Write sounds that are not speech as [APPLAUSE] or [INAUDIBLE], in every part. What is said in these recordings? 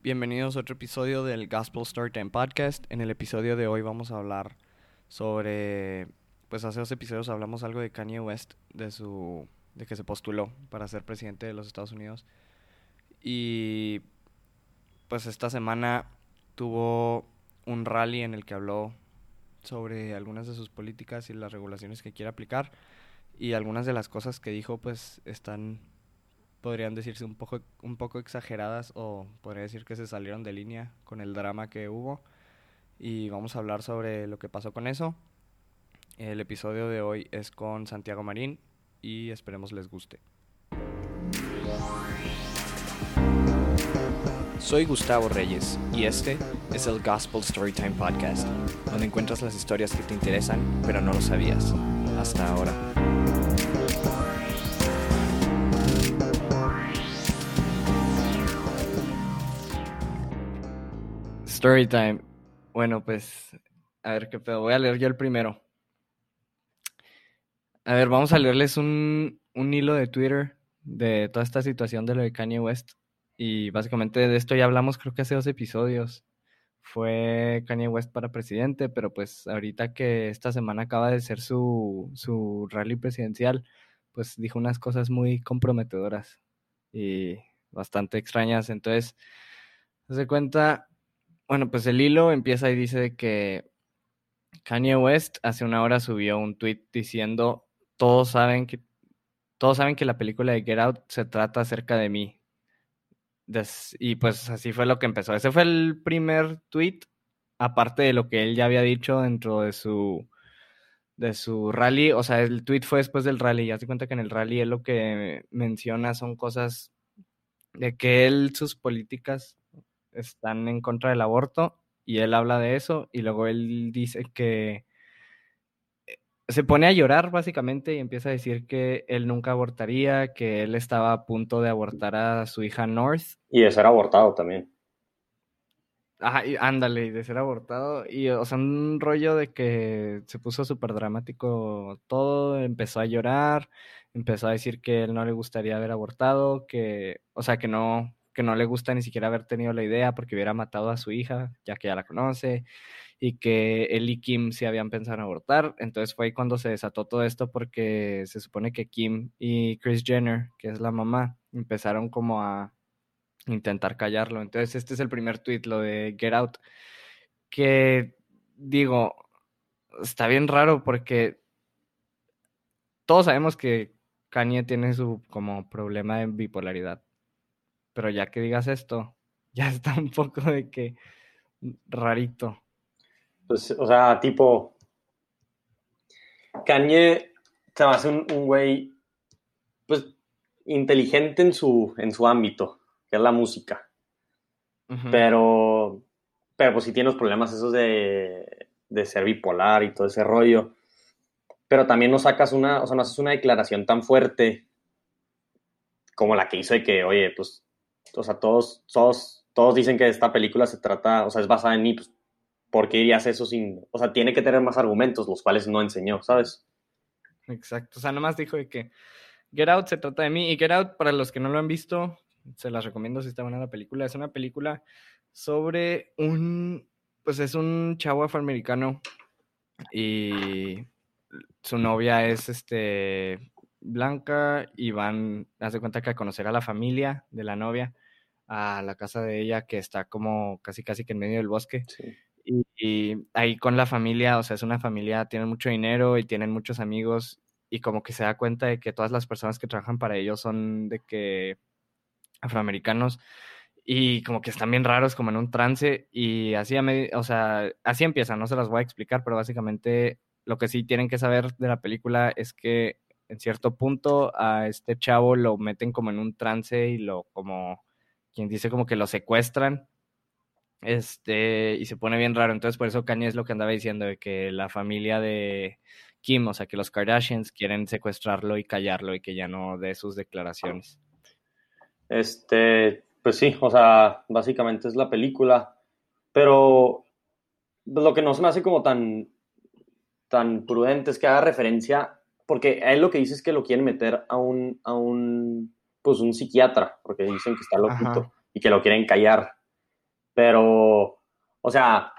Bienvenidos a otro episodio del Gospel Storytime Podcast. En el episodio de hoy vamos a hablar sobre, pues hace dos episodios hablamos algo de Kanye West, de su, de que se postuló para ser presidente de los Estados Unidos. Y pues esta semana tuvo un rally en el que habló sobre algunas de sus políticas y las regulaciones que quiere aplicar y algunas de las cosas que dijo pues están podrían decirse un poco un poco exageradas o podría decir que se salieron de línea con el drama que hubo y vamos a hablar sobre lo que pasó con eso. El episodio de hoy es con Santiago Marín y esperemos les guste. Soy Gustavo Reyes y este es el Gospel Storytime Podcast, donde encuentras las historias que te interesan pero no lo sabías hasta ahora. Storytime. Bueno, pues a ver qué pedo. Voy a leer yo el primero. A ver, vamos a leerles un, un hilo de Twitter de toda esta situación de lo de Kanye West. Y básicamente de esto ya hablamos creo que hace dos episodios. Fue Kanye West para presidente, pero pues ahorita que esta semana acaba de ser su, su rally presidencial, pues dijo unas cosas muy comprometedoras y bastante extrañas. Entonces, se cuenta, bueno, pues el hilo empieza y dice que Kanye West hace una hora subió un tweet diciendo todos saben que todos saben que la película de Get Out se trata acerca de mí. Y pues así fue lo que empezó. Ese fue el primer tweet, aparte de lo que él ya había dicho dentro de su de su rally. O sea, el tweet fue después del rally. Ya se cuenta que en el rally él lo que menciona son cosas de que él, sus políticas están en contra del aborto y él habla de eso y luego él dice que se pone a llorar básicamente y empieza a decir que él nunca abortaría, que él estaba a punto de abortar a su hija North. Y de ser abortado también. Ajá, y ándale, y de ser abortado. Y, o sea, un rollo de que se puso súper dramático todo, empezó a llorar, empezó a decir que él no le gustaría haber abortado, que, o sea, que no, que no le gusta ni siquiera haber tenido la idea porque hubiera matado a su hija, ya que ya la conoce, y que él y Kim se habían pensado en abortar. Entonces fue ahí cuando se desató todo esto porque se supone que Kim y Chris Jenner, que es la mamá, empezaron como a intentar callarlo. Entonces este es el primer tweet, lo de Get Out, que digo, está bien raro porque todos sabemos que Kanye tiene su como problema de bipolaridad, pero ya que digas esto, [LAUGHS] ya está un poco de que rarito. Pues, o sea, tipo. Kanye se me hace un, un güey, pues, inteligente en su, en su ámbito, que es la música. Pero, pero pues sí tiene los problemas esos de, de ser bipolar y todo ese rollo. Pero también no sacas una, o sea, no haces una declaración tan fuerte como la que hizo de que, oye, pues, o sea, todos, todos, todos dicen que esta película se trata, o sea, es basada en mí, pues, ¿por qué dirías eso sin, o sea, tiene que tener más argumentos, los cuales no enseñó, ¿sabes? Exacto, o sea, nomás dijo de que Get Out se trata de mí y Get Out, para los que no lo han visto, se las recomiendo si está buena la película, es una película sobre un, pues es un chavo afroamericano y su novia es este blanca y van, hace cuenta que a conocer a la familia de la novia a la casa de ella que está como casi casi que en medio del bosque Sí. y, y ahí con la familia, o sea, es una familia, tienen mucho dinero y tienen muchos amigos y como que se da cuenta de que todas las personas que trabajan para ellos son de que afroamericanos y como que están bien raros, como en un trance y así, a o sea, así empieza, no se las voy a explicar, pero básicamente lo que sí tienen que saber de la película es que en cierto punto a este chavo lo meten como en un trance y lo como, quien dice como que lo secuestran este, y se pone bien raro. Entonces, por eso Kanye es lo que andaba diciendo, de que la familia de Kim, o sea, que los Kardashians quieren secuestrarlo y callarlo y que ya no dé sus declaraciones. Este, pues sí, o sea, básicamente es la película, pero lo que no se me hace como tan, tan prudente es que haga referencia, porque a él lo que dice es que lo quieren meter a un, a un, pues un psiquiatra, porque dicen que está loquito y que lo quieren callar. Pero, o sea,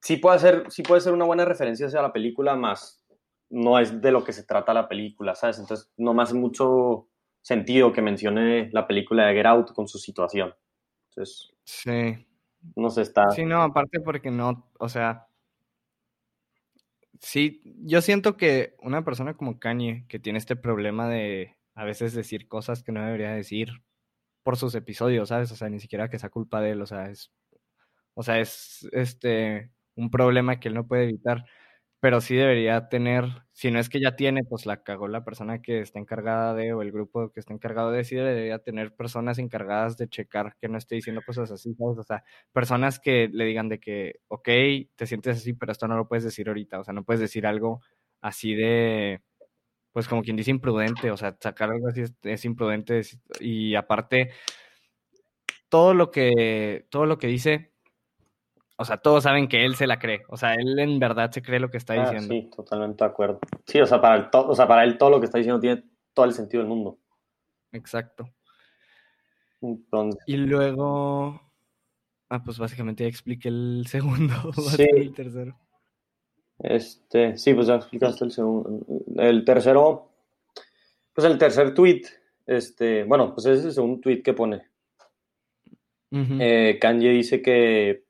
sí puede ser, sí puede ser una buena referencia hacia la película, más no es de lo que se trata la película, ¿sabes? Entonces, no me hace mucho sentido que mencione la película de Get Out con su situación. Entonces, sí. No se está. Sí, no, aparte porque no, o sea, sí, yo siento que una persona como Kanye, que tiene este problema de a veces decir cosas que no debería decir por sus episodios, ¿sabes? O sea, ni siquiera que sea culpa de él, o sea, es, o sea, es este un problema que él no puede evitar pero sí debería tener, si no es que ya tiene, pues la cagó la persona que está encargada de, o el grupo que está encargado de, sí debería tener personas encargadas de checar que no esté diciendo cosas así. O sea, personas que le digan de que, ok, te sientes así, pero esto no lo puedes decir ahorita, o sea, no puedes decir algo así de, pues como quien dice imprudente, o sea, sacar algo así es, imprudente y aparte, todo lo que, todo lo que dice o sea, todos saben que él se la cree. O sea, él en verdad se cree lo que está ah, diciendo. Sí, totalmente de acuerdo. Sí, o sea, para, el o sea, para él todo lo que está diciendo tiene todo el sentido del mundo. Exacto. Entonces. Y luego. Ah, pues básicamente ya expliqué el [LAUGHS] segundo. Sí. el tercero. Este, sí, pues ya explicaste el segundo. El tercero. Pues el tercer tweet. Este, bueno, pues ese es el segundo tweet que pone. eh, Kanye dice que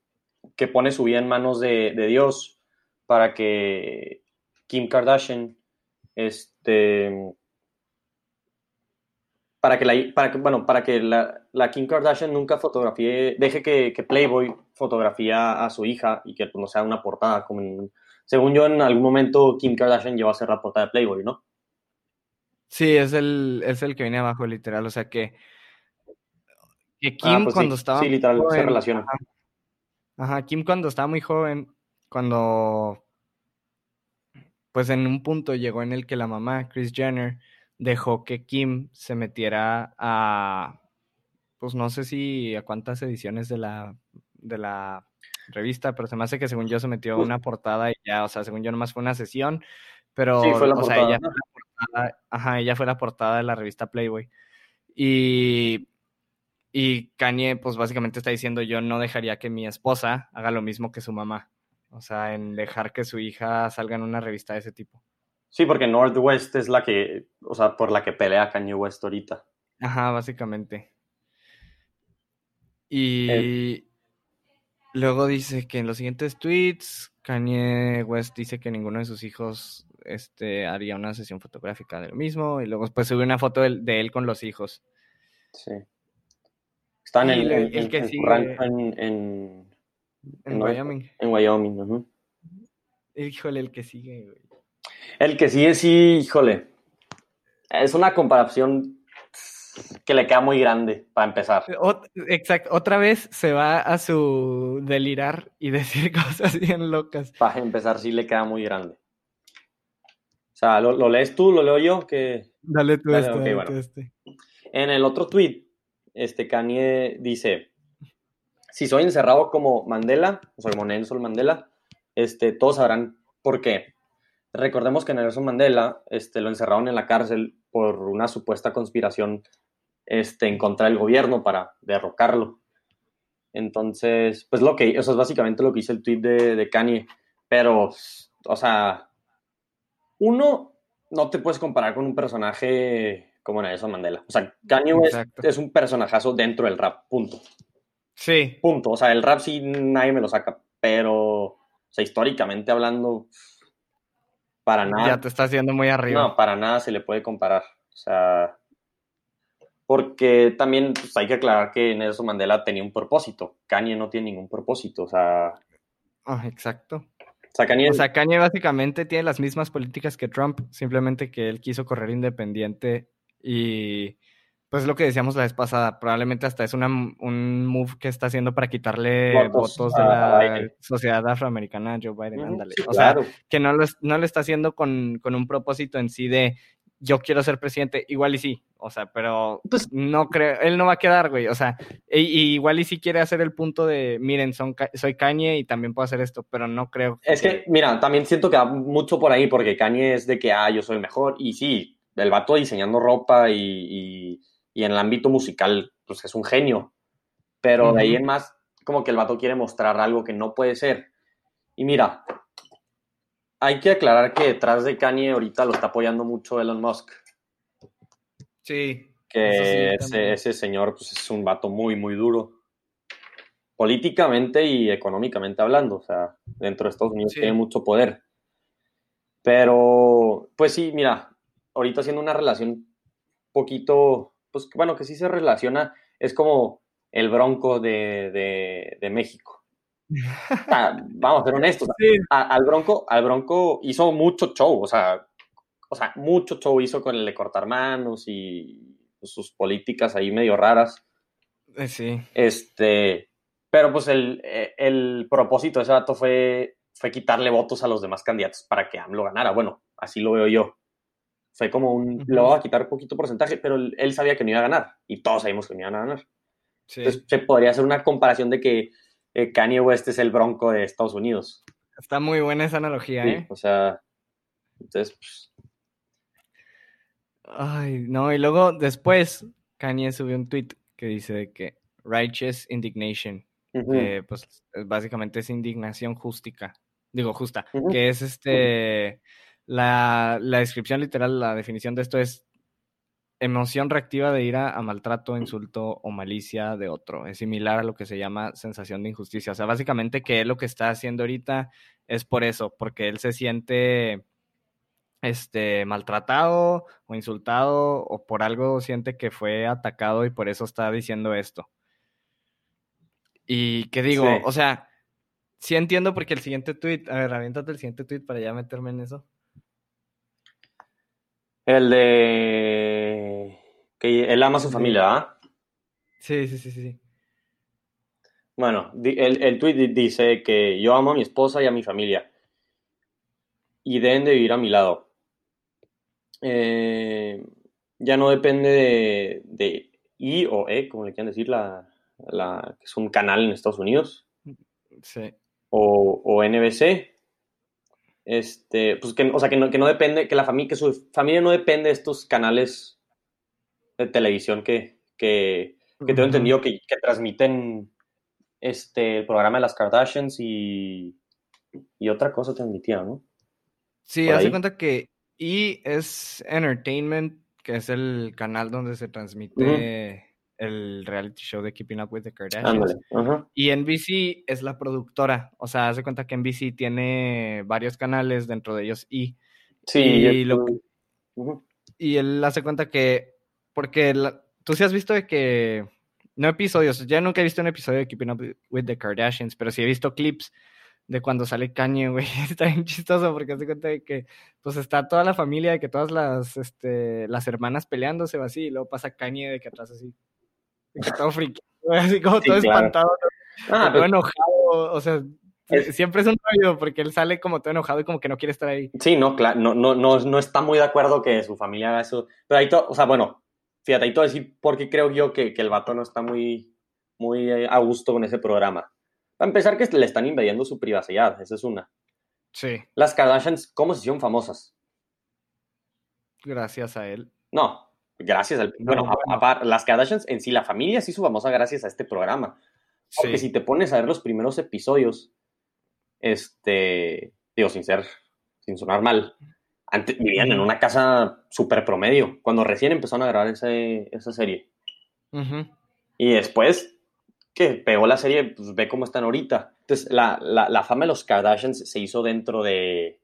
que pone su vida en manos de, Dios para que Kim Kardashian, este, para que la, para que, bueno, para que la, Kim Kardashian nunca fotografíe, deje que, Playboy fotografía a su hija y que pues, no sea una portada, como según yo en algún momento Kim Kardashian llevó a hacer la portada de Playboy, ¿no? Sí, es el, es el que viene abajo, literal, o sea que, que ah, Kim pues cuando estaba... Sí, literal, se relaciona. Ajá, Kim cuando estaba muy joven, cuando pues en un punto llegó en el que la mamá, Chris Jenner, dejó que Kim se metiera a, pues no sé si a cuántas ediciones de la, de la revista, pero se me hace que según yo se metió a una portada y ya, o sea, según yo nomás fue una sesión, pero, sí, fue la o sea, ella fue la portada, ajá, ella fue la portada de la revista Playboy. Y y Kanye, pues básicamente está diciendo, yo no dejaría que mi esposa haga lo mismo que su mamá. O sea, en dejar que su hija salga en una revista de ese tipo. Sí, porque Northwest es la que, o sea, por la que pelea Kanye West ahorita. Ajá, básicamente. Y eh. luego dice que en los siguientes tweets, Kanye West dice que ninguno de sus hijos este, haría una sesión fotográfica de lo mismo. Y luego pues sube una foto de, de él con los hijos. Sí. Están en, el, que sigue... en, en, en, Wyoming. En Wyoming, Híjole, el que sigue, güey. El que sigue, sí, híjole. Es una comparación que le queda muy grande para empezar. exacto, otra vez se va a su delirar y [LAUGHS] decir cosas bien locas. Para empezar, sí le queda muy grande. O sea, ¿lo, lees tú? ¿Lo leo yo? Que... Dale tú este, este. En el otro tweet este Kanye dice, si soy encerrado como Mandela, como Nelson Mandela, este, todos sabrán por qué. Recordemos que Nelson Mandela este, lo encerraron en la cárcel por una supuesta conspiración este, en contra del gobierno para derrocarlo. Entonces, pues lo que, eso es básicamente lo que hice el tweet de, de Kanye. Pero, o sea, uno, no te puedes comparar con un personaje como Nelson Mandela. O sea, Kanye West es un personajazo dentro del rap, punto. Sí. Punto. O sea, el rap sí nadie me lo saca, pero, o sea, históricamente hablando, para nada. Ya te está haciendo muy arriba. No, para nada se le puede comparar. O sea, porque también pues, hay que aclarar que Nelson Mandela tenía un propósito. Kanye no tiene ningún propósito, o sea. Ah, exacto. O sea, Kanye... o sea, Kanye básicamente tiene las mismas políticas que Trump, simplemente que él quiso correr independiente y pues lo que decíamos la vez pasada, probablemente hasta es una, un move que está haciendo para quitarle votos, de la sociedad afroamericana a Joe Biden. ándale. o sea, que no lo, no lo está haciendo con, con, un propósito en sí de yo quiero ser presidente, igual y sí, o sea, pero pues, no creo, él no va a quedar, güey, o sea, igual y sí quiere hacer el punto de, miren, son, soy Kanye y también puedo hacer esto, pero no creo. Es que, mira, también siento que va mucho por ahí, porque Kanye es de que, ah, yo soy el mejor, y sí, el vato diseñando ropa y, en el ámbito musical, pues es un genio. Pero de ahí en más, como que el vato quiere mostrar algo que no puede ser. Y mira, hay que aclarar que detrás de Kanye ahorita lo está apoyando mucho Elon Musk. Sí. Que ese, ese, señor pues, es un vato muy, muy duro. Políticamente y económicamente hablando. O sea, dentro de Estados Unidos tiene mucho poder. Pero, pues sí, mira, ahorita haciendo una relación poquito, pues bueno, que sí se relaciona, es como el bronco de, México. [LAUGHS] vamos a ser honestos. al, bronco, al Bronco hizo mucho show, o sea, o sea, mucho show hizo con el de cortar manos y sus políticas ahí medio raras. Eh, sí. Este, pero pues el, el propósito de ese dato fue fue quitarle votos a los demás candidatos para que AMLO ganara. Bueno, así lo veo yo. Fue como un, lo va a quitar un poquito porcentaje, pero él, sabía que no iba a ganar y todos sabíamos que no iban a ganar. Entonces se podría hacer una comparación de que eh, Kanye West es el bronco de Estados Unidos. Está muy buena esa analogía, ¿eh? O sea, entonces, pues... Ay, no, y luego después Kanye subió un tweet que dice que righteous indignation, pues básicamente es indignación justica digo, justa, que es este, la, descripción literal, la definición de esto es emoción reactiva de ira a maltrato, insulto o malicia de otro. Es similar a lo que se llama sensación de injusticia. O sea, básicamente que él lo que está haciendo ahorita es por eso, porque él se siente este maltratado o insultado o por algo siente que fue atacado y por eso está diciendo esto. Y qué digo, o sea, sí entiendo porque el siguiente tweet, a ver, aviéntate el siguiente tweet para ya meterme en eso. El de que él ama a su familia, ¿ah? Sí, sí, sí, sí. Bueno, el, el tweet dice que yo amo a mi esposa y a mi familia y deben de vivir a mi lado. Eh, ya no depende de, de, I o E, como le quieran decir, la, la, que es un canal en Estados Unidos. Sí o, NBC. Este, pues que, o sea, que no, que no depende, que la familia, que su familia no depende de estos canales de televisión que, que, que tengo entendido que, que, transmiten este, el programa de las Kardashians y, y otra cosa transmitía, ¿no? Sí, hace cuenta que E es Entertainment, que es el canal donde se transmite el reality show de Keeping Up with the Kardashians. Y NBC es la productora, o sea, hace cuenta que NBC tiene varios canales, dentro de ellos y Sí, y, y él hace cuenta que, porque tú sí has visto de que, no episodios, ya nunca he visto un episodio de Keeping Up with the Kardashians, pero sí he visto clips de cuando sale Kanye, [LAUGHS] güey, está bien chistoso porque hace cuenta de que pues está toda la familia, de que todas las, este, las hermanas peleándose o así, y luego pasa Kanye de que atrás así todo friki, [LAUGHS] así como todo espantado, ah, todo pues enojado, o sea, siempre es un rollo porque él sale como todo enojado y como que no quiere estar ahí. Sí, no, claro, no, no, no, no está muy de acuerdo que su familia haga eso, pero ahí todo, o sea, bueno, fíjate, ahí todo decir por qué creo yo que, que el vato no está muy, muy eh, a gusto con ese programa. Para empezar, que le están invadiendo su privacidad, esa es una. Sí. Las Kardashians, ¿cómo se hicieron famosas? Gracias a él. No, Gracias al. bueno, las Kardashians en sí, la familia se hizo famosa gracias a este programa. Porque si te pones a ver los primeros episodios, este. Digo, sin ser. Sin sonar mal. Antes, vivían en una casa súper promedio. Cuando recién empezaron a grabar esa serie. Y después que pegó la serie, pues ve cómo están ahorita. Entonces, la, la, fama de los Kardashians se hizo dentro de.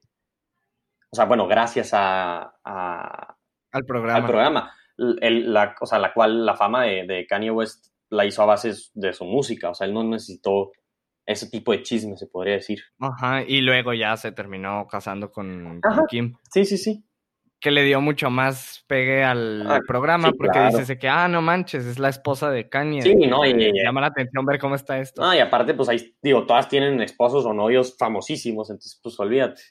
O sea, bueno, gracias a, al programa. Al programa la, o sea, la cual la fama de, Kanye West la hizo a base de su música, o sea, él no necesitó ese tipo de chisme, se podría decir. Ajá, y luego ya se terminó casando con, Kim. Sí, sí, sí. Que le dio mucho más pegue al ah, programa, porque dices que, ah, no manches, es la esposa de Kanye. Sí, no, y, llama la atención ver cómo está esto. Ah, y aparte, pues ahí, digo, todas tienen esposos o novios famosísimos, entonces, pues olvídate.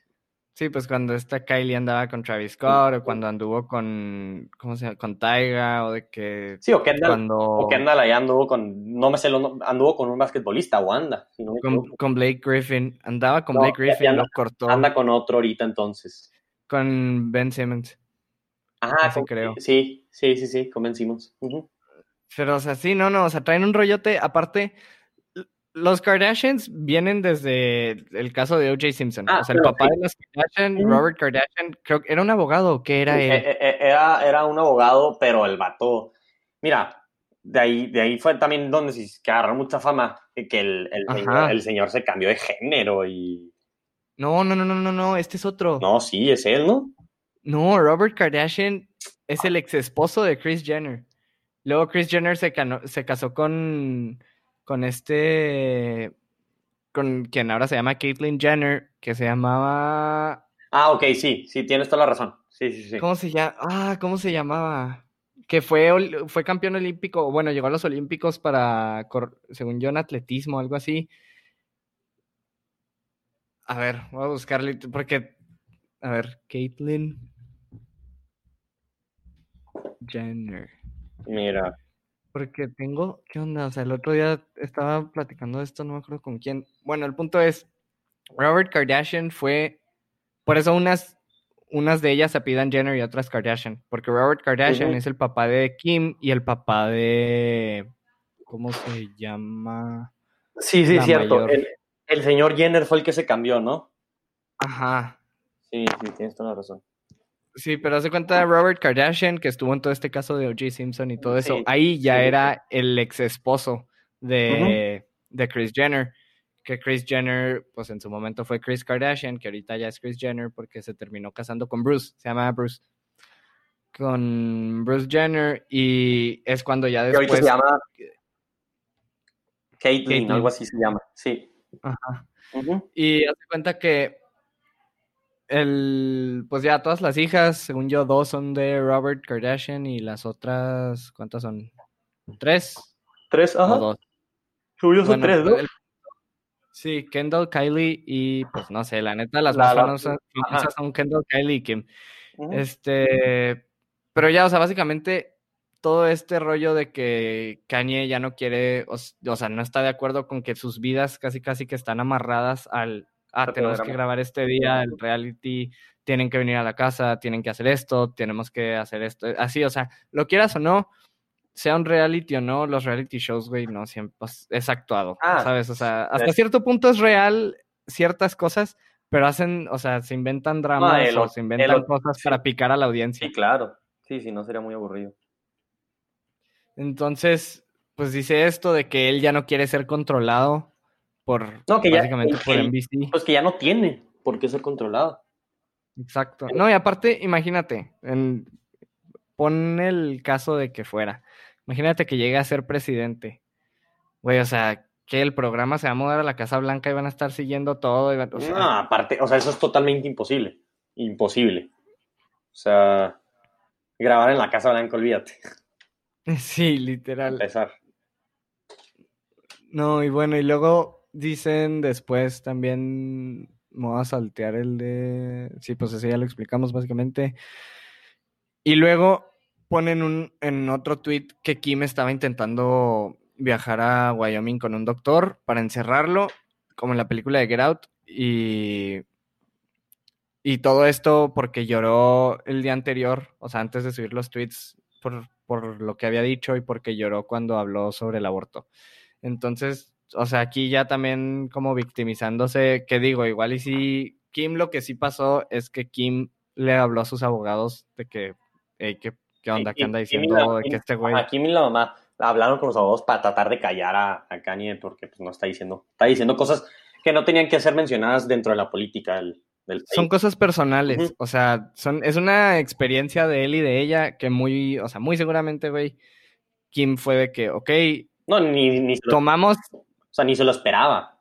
Sí, pues cuando esta Kylie andaba con Travis Scott, o cuando anduvo con, ¿cómo se llama? Con Taiga, o de que... Sí, o Kendall, cuando... o Kendall allá anduvo con, no me sé, anduvo con un basquetbolista, o anda. con, Blake Griffin, andaba con Blake Griffin, anda, lo cortó. Anda con otro ahorita entonces. Con Ben Simmons. Ajá, sí, creo. Sí, sí, sí, sí, con Ben Simmons. Pero, o sea, sí, no, no, o sea, traen un rollote, aparte los Kardashians vienen desde el caso de O.J. Simpson. Ah, o sea, el papá sí. de los Kardashian, Ujú. Robert Kardashian, creo que era un abogado, ¿qué era él? eh, eh, Era, era un abogado, pero el vato. Mira, de ahí, de ahí fue también donde se agarró mucha fama, que el, el, señor, el señor se cambió de género y. No, no, no, no, no, no, este es otro. No, sí, es él, ¿no? No, Robert Kardashian es el ex esposo de Kris Jenner. Luego Kris Jenner se, cano- se casó con, con este, con quien ahora se llama Caitlyn Jenner, que se llamaba, Ah, ok, sí, sí, tienes toda la razón. Sí, sí, sí. ¿cómo se llama? Ah, ¿cómo se llamaba? Que fue, fue campeón olímpico, bueno, llegó a los olímpicos para, según yo, en atletismo, algo así. A ver, voy a buscarle, porque, a ver, Caitlyn Jenner. Mira. Porque tengo, ¿qué onda? O sea, el otro día estaba platicando de esto, no me acuerdo con quién. Bueno, el punto es, Robert Kardashian fue, por eso unas, unas de ellas se apidan Jenner y otras Kardashian, porque Robert Kardashian es el papá de Kim y el papá de, ¿cómo se llama? Sí, sí, La cierto. el señor Jenner fue el que se cambió, ¿no? Ajá. Sí, sí, tienes toda la razón. Sí, pero hace cuenta de Robert Kardashian, que estuvo en todo este caso de O.J. Simpson y todo eso. Sí, Ahí ya sí. era el ex esposo de, de Kris Jenner. Que Kris Jenner, pues en su momento fue Kris Kardashian, que ahorita ya es Kris Jenner porque se terminó casando con Bruce. Se llama Bruce. Con Bruce Jenner. Y es cuando ya después. se llama Caitlyn, algo así se llama. Sí. Ajá. Y hace cuenta que el, pues ya todas las hijas, según yo, dos son de Robert Kardashian y las otras, ¿cuántas son? ¿Tres Tres, o ajá. dos? Subió son tres, ¿no? el- sí, Kendall, Kylie y pues no sé, la neta, las La- más la- famosas, son Kendall, Kylie y Kim. Este, pero ya, o sea, básicamente todo este rollo de que Kanye ya no quiere, o, o sea, no está de acuerdo con que sus vidas casi casi que están amarradas al, ah, tenemos que grabar este día, el reality, tienen que venir a la casa, tienen que hacer esto, tenemos que hacer esto, así, o sea, lo quieras o no, sea un reality o no, los reality shows, güey, no siempre pues, es actuado, Ah, ¿sabes? O sea, hasta es- cierto punto es real ciertas cosas, pero hacen, o sea, se inventan dramas el o se inventan cosas sí. para picar a la audiencia. Sí, claro. Sí, sí, no sería muy aburrido. Entonces, pues dice esto de que él ya no quiere ser controlado por No, que básicamente por que- NBC. Pues que ya no tiene por qué ser controlado. Exacto. No, y aparte, imagínate, en- pon el caso de que fuera. Imagínate que llegue a ser presidente. Güey, o sea, que el programa se va a mudar a la Casa Blanca y van a estar siguiendo todo. y van- o sea, no, aparte, o sea, eso es totalmente imposible. Imposible. O sea, grabar en la Casa Blanca, olvídate. [LAUGHS] sí, literal. Empezar. No, y bueno, y luego dicen después también, me voy a saltear el de, sí, pues ese ya lo explicamos básicamente. Y luego ponen un, en otro tweet que Kim estaba intentando viajar a Wyoming con un doctor para encerrarlo, como en la película de Get Out, y, y todo esto porque lloró el día anterior, o sea, antes de subir los tweets por, por lo que había dicho y porque lloró cuando habló sobre el aborto. Entonces, o sea, aquí ya también como victimizándose, que digo, igual y sí, Kim lo que sí pasó es que Kim le habló a sus abogados de que, "Ey, ¿qué, qué onda? ¿Qué anda diciendo? la- de que este güey... Kim y la mamá hablaron con los abogados para tratar de callar a, a Kanye porque pues, no está diciendo, está diciendo cosas que no tenían que ser mencionadas dentro de la política del, del Son cosas personales, o sea, son, es una experiencia de él y de ella que muy, o sea, muy seguramente, güey, Kim fue de que, ok, No, ni, ni, tomamos o sea, ni se lo esperaba.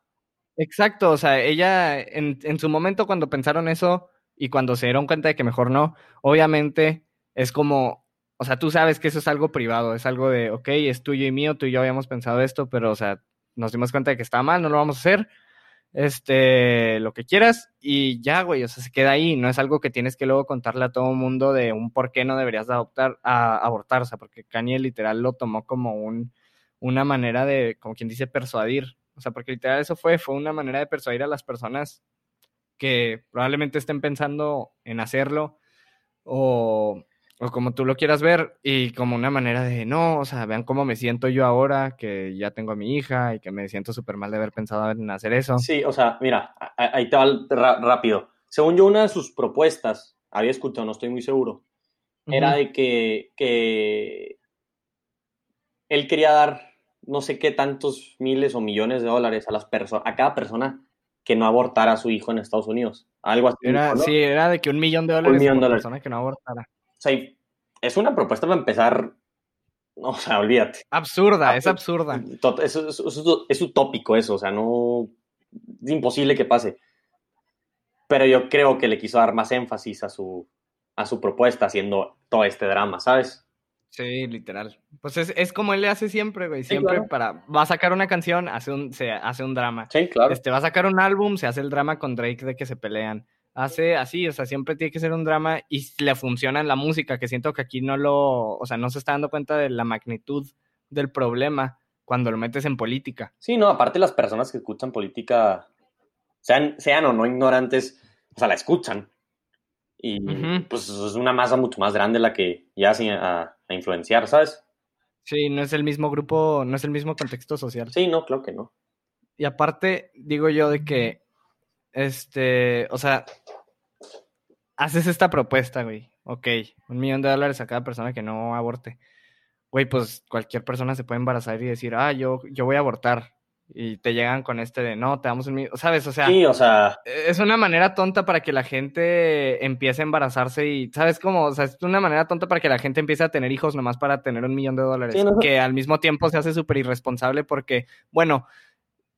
Exacto, o sea, ella en, en su momento cuando pensaron eso y cuando se dieron cuenta de que mejor no, obviamente es como, o sea, tú sabes que eso es algo privado, es algo de, ok, es tuyo y mío, tú y yo habíamos pensado esto, pero, o sea, nos dimos cuenta de que está mal, no lo vamos a hacer, este, lo que quieras y ya, güey, o sea, se queda ahí, no es algo que tienes que luego contarle a todo el mundo de un por qué no deberías de adoptar, a, abortar, o sea, porque Kanye literal lo tomó como un, una manera de, como quien dice, persuadir, o sea, porque literal eso fue, fue una manera de persuadir a las personas que probablemente estén pensando en hacerlo o, o como tú lo quieras ver, y como una manera de, no, o sea, vean cómo me siento yo ahora, que ya tengo a mi hija y que me siento súper mal de haber pensado en hacer eso. Sí, o sea, mira, ahí te va rápido. Según yo, una de sus propuestas, había escuchado, no estoy muy seguro, era de que, que él quería dar no sé qué tantos miles o millones de dólares a las personas, a cada persona que no abortara a su hijo en Estados Unidos. Algo así. Era, Sí, era de que un millón de dólares a por persona que no abortara. O sea, es una propuesta para empezar. O sea, olvídate. Absurda, es absurda. Es, es, utópico eso, o sea, no. Es imposible que pase. Pero yo creo que le quiso dar más énfasis a su, a su propuesta haciendo todo este drama, ¿sabes? Sí, literal. Pues es, es como él le hace siempre, güey. Siempre para. Va a sacar una canción, hace un, se hace un drama. Sí, claro. Este, va a sacar un álbum, se hace el drama con Drake de que se pelean. Hace así, o sea, siempre tiene que ser un drama y le funciona en la música, que siento que aquí no lo. O sea, no se está dando cuenta de la magnitud del problema cuando lo metes en política. Sí, no, aparte las personas que escuchan política, sean, sean o no ignorantes, o sea, la escuchan. Y pues es una masa mucho más grande la que ya a, a, influenciar, ¿sabes? Sí, no es el mismo grupo, no es el mismo contexto social. Sí, no, claro que no. Y aparte, digo yo de que, este, o sea, haces esta propuesta, güey. Ok, un millón de dólares a cada persona que no aborte. Güey, pues cualquier persona se puede embarazar y decir, ah, yo, yo voy a abortar y te llegan con este de no, te damos un ¿sabes? O sea, sí, o sea, es una manera tonta para que la gente empiece a embarazarse y, ¿sabes cómo? O sea, es una manera tonta para que la gente empiece a tener hijos nomás para tener un millón de dólares, que al mismo tiempo se hace súper irresponsable porque, bueno,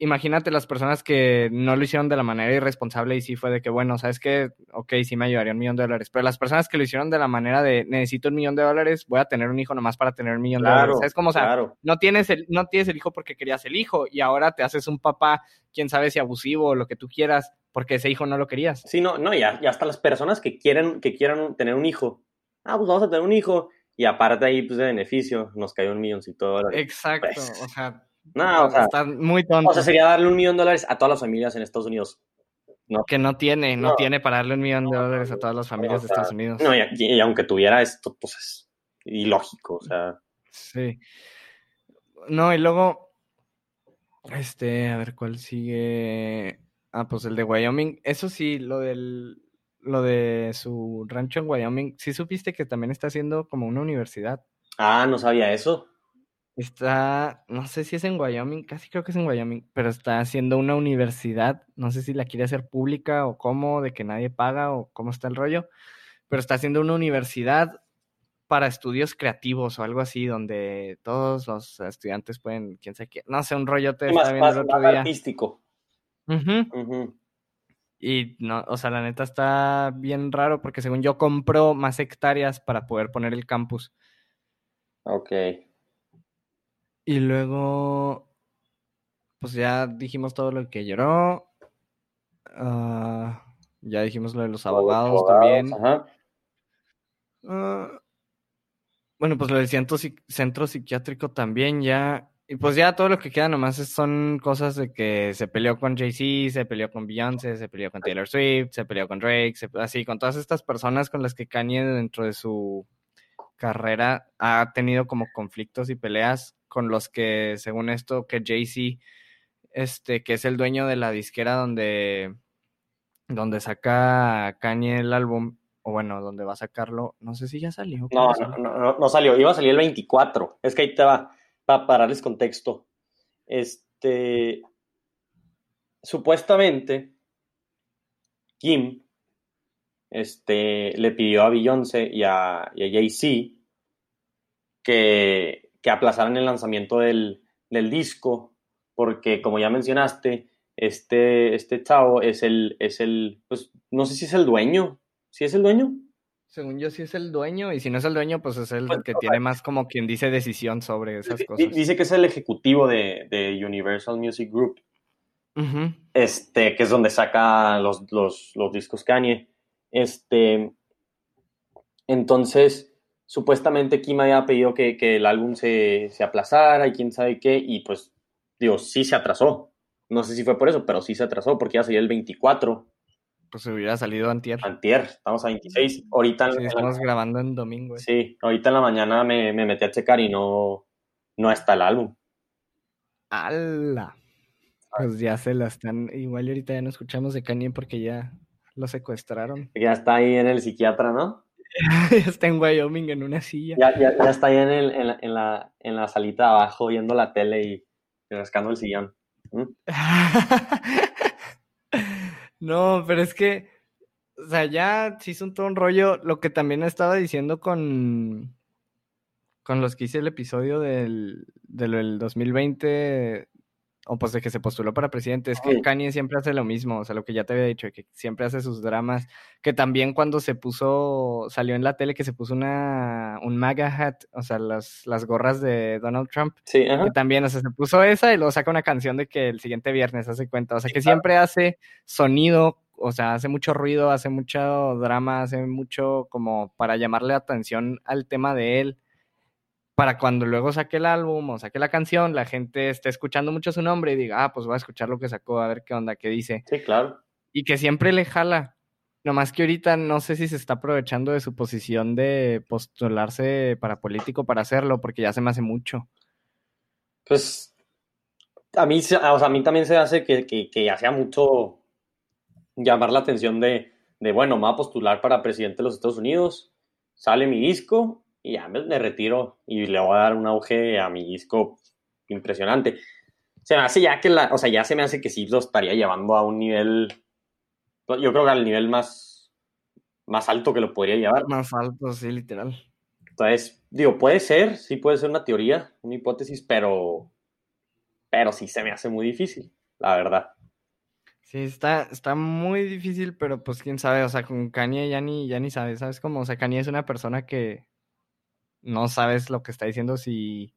imagínate las personas que no lo hicieron de la manera irresponsable y sí fue de que, bueno, sabes que, ok, sí me ayudaría un millón de dólares, pero las personas que lo hicieron de la manera de necesito un millón de dólares, voy a tener un hijo nomás para tener un millón de dólares. Es como, o sea, no, tienes el, no tienes el hijo porque querías el hijo y ahora te haces un papá, quién sabe si abusivo o lo que tú quieras, porque ese hijo no lo querías. Sí, no, no, ya, ya hasta las personas que quieren, que quieran tener un hijo, ah, pues vamos a tener un hijo y aparte ahí, pues de beneficio, nos cayó un milloncito de dólares. Exacto, pues, o sea no, o sea, está muy tonto. O sea, sería darle un millón de dólares a todas las familias en Estados Unidos. No. Que no tiene, no, tiene para darle un millón de dólares a todas las familias de Estados Unidos. No, y, aunque tuviera esto, pues es ilógico, o sea. Sí. No, y luego, este, a ver cuál sigue. Ah, pues el de Wyoming. Eso sí, lo del, lo de su rancho en Wyoming. ¿Sí supiste que también está haciendo como una universidad? Ah, no sabía eso. Está, no sé si es en Wyoming, casi creo que es en Wyoming, pero está haciendo una universidad, no sé si la quiere hacer pública o cómo, de que nadie paga o cómo está el rollo, pero está haciendo una universidad para estudios creativos o algo así, donde todos los estudiantes pueden, quién sabe qué, no sé, un rollo te está viendo el otro día. artístico. Y no, o sea, la neta está bien raro porque según yo compró más hectáreas para poder poner el campus. Ok. Y luego, pues ya dijimos todo lo que lloró. Ah, ya dijimos lo de los abogados, también. Ah, bueno, pues lo del centro, centro psiquiátrico también ya. Y pues ya todo lo que queda nomás son cosas de que se peleó con Jay-Z, se peleó con Beyoncé, se peleó con Taylor Swift, se peleó con Drake, así, con todas estas personas con las que Kanye dentro de su carrera ha tenido como conflictos y peleas con los que, según esto, que Jay-Z, este, que es el dueño de la disquera donde, donde saca Kanye el álbum, o bueno, donde va a sacarlo, no sé si ya salió. No, no, no, no, salió, iba a salir el 24, es que ahí te va, para pararles contexto. Este, supuestamente, Kim, este, le pidió a Beyoncé y a, y a Jay-Z que que aplazaran el lanzamiento del, disco, porque como ya mencionaste, este, este chavo es el, es el, pues no sé si es el dueño, ¿sí es el dueño? Según yo sí es el dueño, y si no es el dueño, pues es el pues, que tiene más como quien dice decisión sobre esas cosas. Dice que es el ejecutivo de, Universal Music Group, este, que es donde saca los, los, los discos Kanye. Este, entonces, supuestamente Kim había pedido que, el álbum se, aplazara y quién sabe qué, y pues, digo, sí se atrasó. No sé si fue por eso, pero sí se atrasó porque ya sería el 24. Pues hubiera salido antier. Antier, estamos a 26. Ahorita sí, estamos grabando en domingo. Sí, ahorita en la mañana me, me, metí a checar y no, no está el álbum. ¡Hala! Pues ya se la están. Igual ahorita ya no escuchamos de Kanye porque ya lo secuestraron. Ya está ahí en el psiquiatra, ¿no? ya [LAUGHS] está en Wyoming en una silla. Ya, ya, ya está ahí en, el, en, la, en, la, en la salita abajo viendo la tele y rascando el sillón. ¿Mm? [LAUGHS] no, pero es que, o sea, ya se hizo un todo un rollo. Lo que también estaba diciendo con, con los que hice el episodio del, del 2020 o pues de que se postuló para presidente, es que Kanye siempre hace lo mismo, o sea, lo que ya te había dicho, que siempre hace sus dramas, que también cuando se puso, salió en la tele que se puso una, un MAGA hat, o sea, las, las gorras de Donald Trump, sí, que también, o sea, se puso esa y luego saca una canción de que el siguiente viernes hace cuenta, o sea, que siempre hace sonido, o sea, hace mucho ruido, hace mucho drama, hace mucho como para llamarle atención al tema de él para cuando luego saque el álbum o saque la canción, la gente esté escuchando mucho su nombre y diga, ah, pues voy a escuchar lo que sacó, a ver qué onda, qué dice. Sí, claro. Y que siempre le jala. Nomás que ahorita no sé si se está aprovechando de su posición de postularse para político para hacerlo, porque ya se me hace mucho. Pues a mí, o sea, a mí también se hace que, que, que hacía mucho llamar la atención de, de, bueno, me voy a postular para presidente de los Estados Unidos, sale mi disco y ya me, retiro y le voy a dar un auge a mi disco impresionante. Se me hace ya que la, o sea, ya se me hace que sí lo estaría llevando a un nivel, yo creo que al nivel más, más alto que lo podría llevar. Más alto, sí, literal. Entonces, digo, puede ser, sí puede ser una teoría, una hipótesis, pero, pero sí se me hace muy difícil, la verdad. Sí, está, está muy difícil, pero pues quién sabe, o sea, con Kanye ya ni, ya ni sabes, ¿sabes? Como, o sea, Kanye es una persona que no sabes lo que está diciendo si,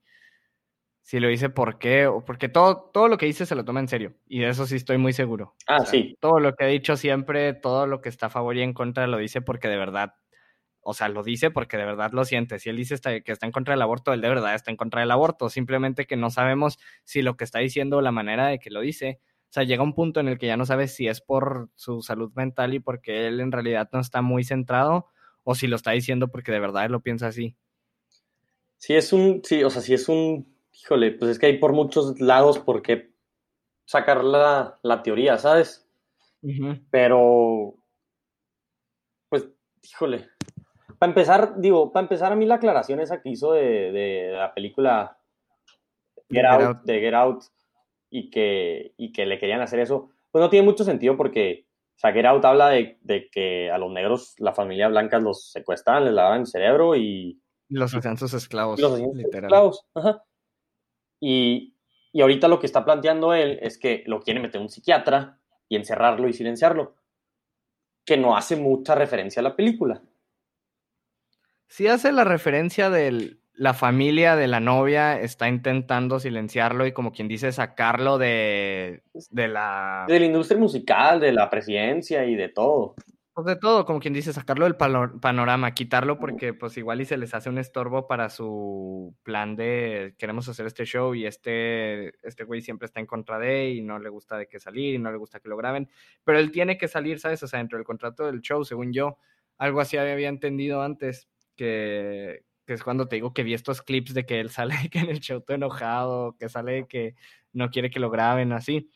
si lo dice por qué, o porque todo, todo lo que dice se lo toma en serio. Y de eso sí estoy muy seguro. Ah, sí. Todo lo que ha dicho siempre, todo lo que está a favor y en contra, lo dice porque de verdad, o sea, lo dice porque de verdad lo siente. Si él dice que está en contra del aborto, él de verdad está en contra del aborto. Simplemente que no sabemos si lo que está diciendo, la manera de que lo dice, o sea, llega un punto en el que ya no sabes si es por su salud mental y porque él en realidad no está muy centrado o si lo está diciendo porque de verdad él lo piensa así. Sí, es un, sí, o sea, sí es un, híjole, pues es que hay por muchos lados por qué sacar la, la teoría, ¿sabes? Pero, pues, híjole. Para empezar, digo, para empezar a mí la aclaración esa que hizo de, de la película Get, Out, de Get Out y que, y que le querían hacer eso, pues no tiene mucho sentido porque, o sea, Get Out habla de, de que a los negros, la familia blanca los secuestran, les lavaban el cerebro y los hacían sus esclavos. Los hacían sus esclavos. Ajá. Y, y ahorita lo que está planteando él es que lo quiere meter un psiquiatra y encerrarlo y silenciarlo. Que no hace mucha referencia a la película. Sí hace la referencia de la familia de la novia está intentando silenciarlo y como quien dice sacarlo de, de la... De la industria musical, de la presidencia y de todo. Pues de todo, como quien dice, sacarlo del panorama, quitarlo porque pues igual y se les hace un estorbo para su plan de queremos hacer este show y este, este güey siempre está en contra de y no le gusta de que salir y no le gusta que lo graben, pero él tiene que salir, ¿sabes? O sea, dentro del contrato del show, según yo, algo así había entendido antes, que, que es cuando te digo que vi estos clips de que él [LAUGHS] sale que en el show todo enojado, que sale que no quiere que lo graben así,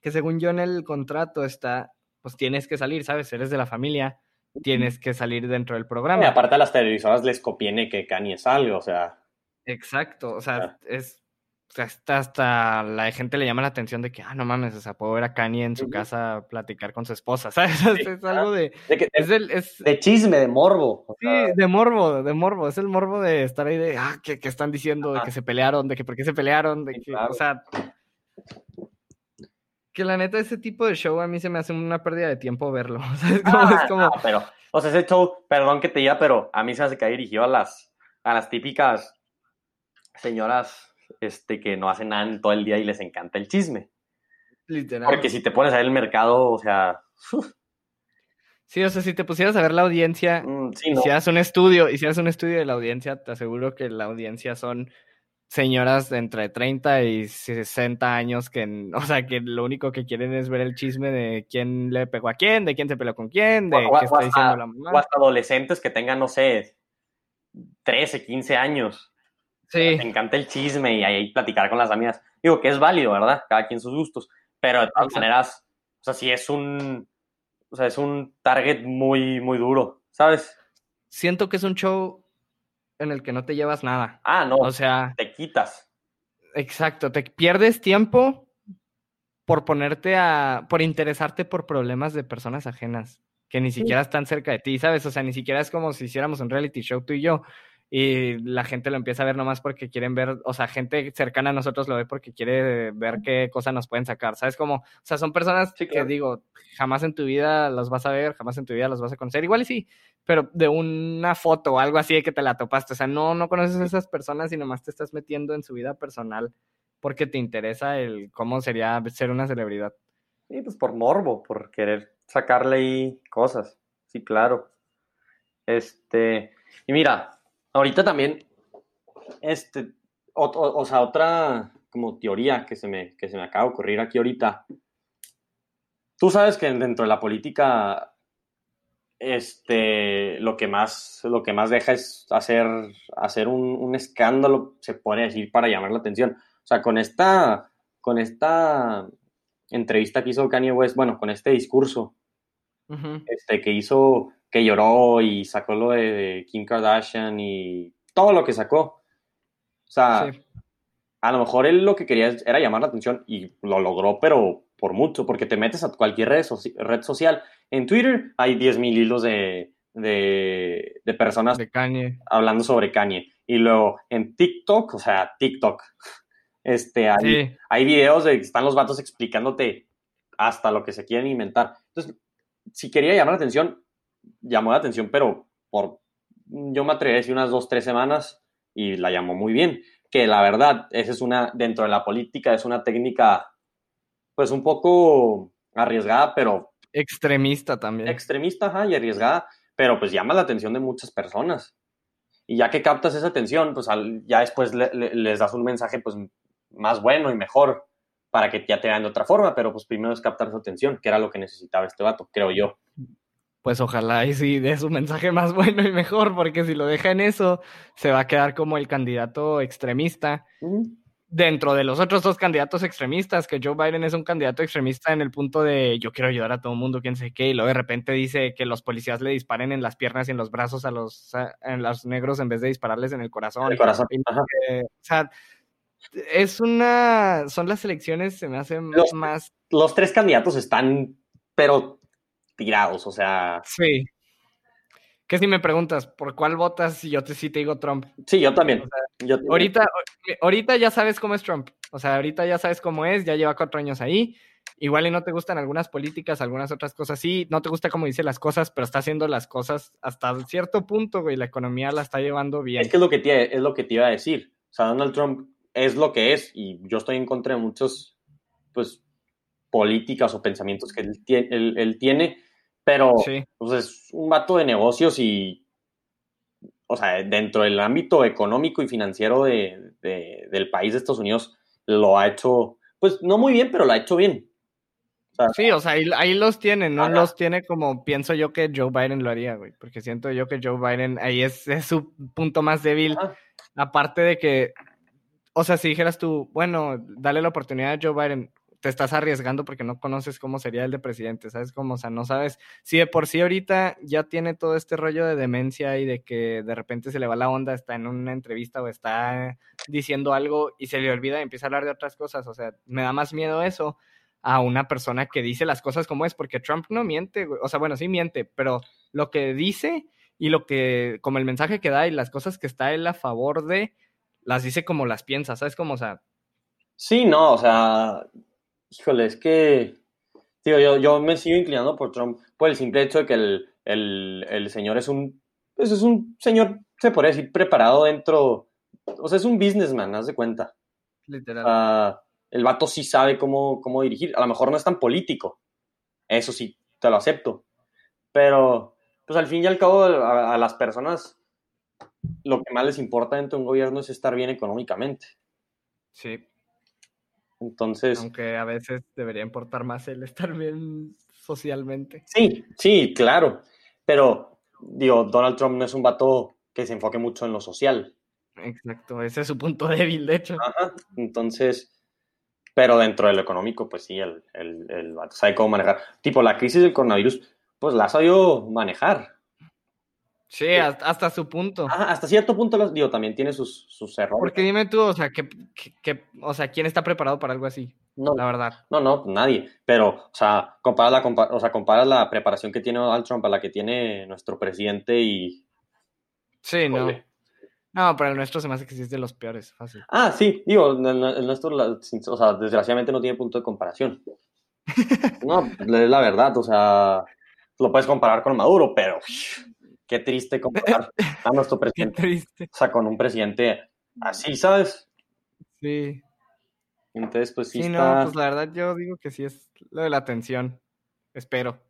que según yo en el contrato está pues tienes que salir, ¿sabes? Eres de la familia, tienes que salir dentro del programa. Y aparte a las televisoras les conviene que Kanye salga, o sea. Exacto, o sea, es. O sea, hasta, hasta, la gente le llama la atención de que, ah, no mames, o sea, puedo ver a Kanye en su casa platicar con su esposa, [LAUGHS] ¿sabes? es algo de. De, es el, es, de chisme, de morbo. sí, de morbo, de morbo. Es el morbo de estar ahí de, ah, que, que están diciendo, de que se pelearon, de que por qué se pelearon, de que, o sea, que la neta, ese tipo de show a mí se me hace una pérdida de tiempo verlo. [LAUGHS] O sea, es como, ah, es como... No, pero, o sea, ese show, perdón que te diga, pero a mí se hace que ha dirigido a las, a las típicas señoras este, que no hacen nada en todo el día y les encanta el chisme. Literal. Porque si te pones a ver el mercado, o sea. Sí, o sea, si te pusieras a ver la audiencia, mm, sí, no. hicieras un estudio, hicieras un estudio de la audiencia, te aseguro que la audiencia son señoras de entre 30 y 60 años que, [LAUGHS] o sea, que lo único que quieren es ver el chisme de quién le pegó a quién, de quién se peleó con quién, de qué está diciendo la mamá. O hasta adolescentes que tengan, no sé, 13, 15 años. Sí. Me encanta el chisme y ahí platicar con las amigas. Digo que es válido, ¿verdad? Cada quien sus gustos. Pero de todas maneras, o sea, sí es un, o sea, es un target muy, muy duro, ¿sabes? Siento que es un show en el que no te llevas nada. Ah, no. O sea, te quitas. Exacto, te pierdes tiempo por ponerte a, por interesarte por problemas de personas ajenas que ni siquiera están cerca de ti, ¿sabes? O sea, ni siquiera es como si hiciéramos un reality show tú y yo y la gente lo empieza a ver nomás porque quieren ver, o sea, gente cercana a nosotros lo ve porque quiere ver qué cosas nos pueden sacar, ¿sabes? Como, o sea, son personas que digo, jamás en tu vida las vas a ver, jamás en tu vida las vas a conocer, igual y sí, pero de una foto o algo así de que te la topaste, o sea, no, no conoces a esas personas y nomás te estás metiendo en su vida personal porque te interesa el cómo sería ser una celebridad. Sí, pues por morbo, por querer sacarle ahí cosas, sí, claro. Este, y mira, Ahorita también, este, o, sea, otra como teoría que se, me, que se me acaba de ocurrir aquí ahorita. Tú sabes que dentro de la política, este, lo que más, lo que más deja es hacer, hacer un, escándalo, se puede decir, para llamar la atención. O sea, con esta, con esta entrevista que hizo Kanye West, bueno, con este discurso, este, que hizo que lloró y sacó lo de Kim Kardashian y todo lo que sacó. O sea, a lo mejor él lo que quería era llamar la atención y lo logró, pero por mucho, porque te metes a cualquier red, red social. En Twitter hay 10.000 hilos de, de, de personas hablando sobre Kanye. Y luego en TikTok, o sea, TikTok, este, hay, hay videos de que están los vatos explicándote hasta lo que se quieren inventar. Entonces, si quería llamar la atención, llamó la atención, pero por, yo me atreví a decir unas dos, tres semanas y la llamó muy bien. Que la verdad, esa es una, dentro de la política, es una técnica, pues un poco arriesgada, pero... Extremista también. Extremista, ajá, y arriesgada, pero pues llama la atención de muchas personas. Y ya que captas esa atención, pues ya después les das un mensaje pues más bueno y mejor para que ya te vean de otra forma, pero pues primero es captar su atención, que era lo que necesitaba este vato, creo yo pues ojalá y sí dé su mensaje más [LAUGHS] bueno y mejor, porque si lo deja en eso, se va a quedar como el candidato extremista. Dentro de los otros dos candidatos extremistas, que Joe Biden es un candidato extremista en el punto de yo quiero ayudar a todo el mundo, quién sé qué, y luego de repente dice que los policías le disparen en las piernas y en los brazos a los, en los negros en vez de dispararles en el corazón. El corazón. o sea, es una. Son las elecciones, se me hacen más. Los tres candidatos están, pero tirados, o sea. Sí. Que si me preguntas, ¿por cuál votas? Y yo te, sí te digo Trump. Sí, yo también. Ahorita, ahorita ya sabes cómo es Trump. O sea, ahorita ya sabes cómo es, ya lleva cuatro años ahí. Igual y no te gustan algunas políticas, algunas otras cosas sí, no te gusta cómo dice las cosas, pero está haciendo las cosas hasta cierto punto, güey, la economía la está llevando bien. Es que es lo que te, es lo que te iba a decir. O sea, Donald Trump es lo que es y yo estoy en contra de muchos, pues, políticas o pensamientos que él tiene pero pues, es un vato de negocios y, o sea, dentro del ámbito económico y financiero de, del país de Estados Unidos, lo ha hecho, pues no muy bien, pero lo ha hecho bien. sí, o sea, ahí, los tiene, no los tiene como pienso yo que Joe Biden lo haría, güey, porque siento yo que Joe Biden ahí es, su punto más débil, aparte de que, o sea, si dijeras tú, bueno, dale la oportunidad a Joe Biden, te estás arriesgando porque no conoces cómo sería el de presidente, ¿sabes? Como, o sea, no sabes si de por sí ahorita ya tiene todo este rollo de demencia y de que de repente se le va la onda, está en una entrevista o está diciendo algo y se le olvida y empieza a hablar de otras cosas, o sea, me da más miedo eso a una persona que dice las cosas como es, porque Trump no miente, o sea, bueno, sí miente, pero lo que dice y lo que, como el mensaje que da y las cosas que está él a favor de, las dice como las piensa, ¿sabes? Como, o sea... Sí, no, o sea, Híjole, es que, tío, yo, yo me sigo inclinando por Trump por el simple hecho de que el, señor es un, pues es un señor, se podría decir, preparado dentro, o sea, es un businessman, haz de cuenta. Literal. el vato sí sabe cómo, cómo dirigir, a lo mejor no es tan político, eso sí, te lo acepto, pero, pues al fin y al cabo, a las personas lo que más les importa dentro de un gobierno es estar bien económicamente. Sí. Entonces. Aunque a veces debería importar más el estar bien socialmente. Sí, sí, claro. Pero, digo, Donald Trump no es un vato que se enfoque mucho en lo social. Exacto, ese es su punto débil, de hecho. Ajá. Entonces, pero dentro de lo económico, pues sí, el, el, el vato sabe cómo manejar. Tipo, la crisis del coronavirus, pues la ha sabido manejar. Sí, hasta, su punto. hasta cierto punto, los, digo, también tiene sus, sus errores. Porque dime tú, o sea, que, que, o sea, ¿quién está preparado para algo así? No, la verdad. No, no, nadie. Pero, o sea, comparas la, o sea, comparas la preparación que tiene Donald Trump a la que tiene nuestro presidente y... Sí, no. No, pero el nuestro se me hace que sí es de los peores, fácil. Ah, sí, digo, el, nuestro, o sea, desgraciadamente no tiene punto de comparación. [LAUGHS] no, es la verdad, o sea, lo puedes comparar con Maduro, pero qué triste comparar [LAUGHS] a nuestro presidente. Qué triste. O sea, con un presidente así, ¿sabes? Sí. Entonces, pues sí, sí no, pues la verdad yo digo que sí es lo de la atención. Espero.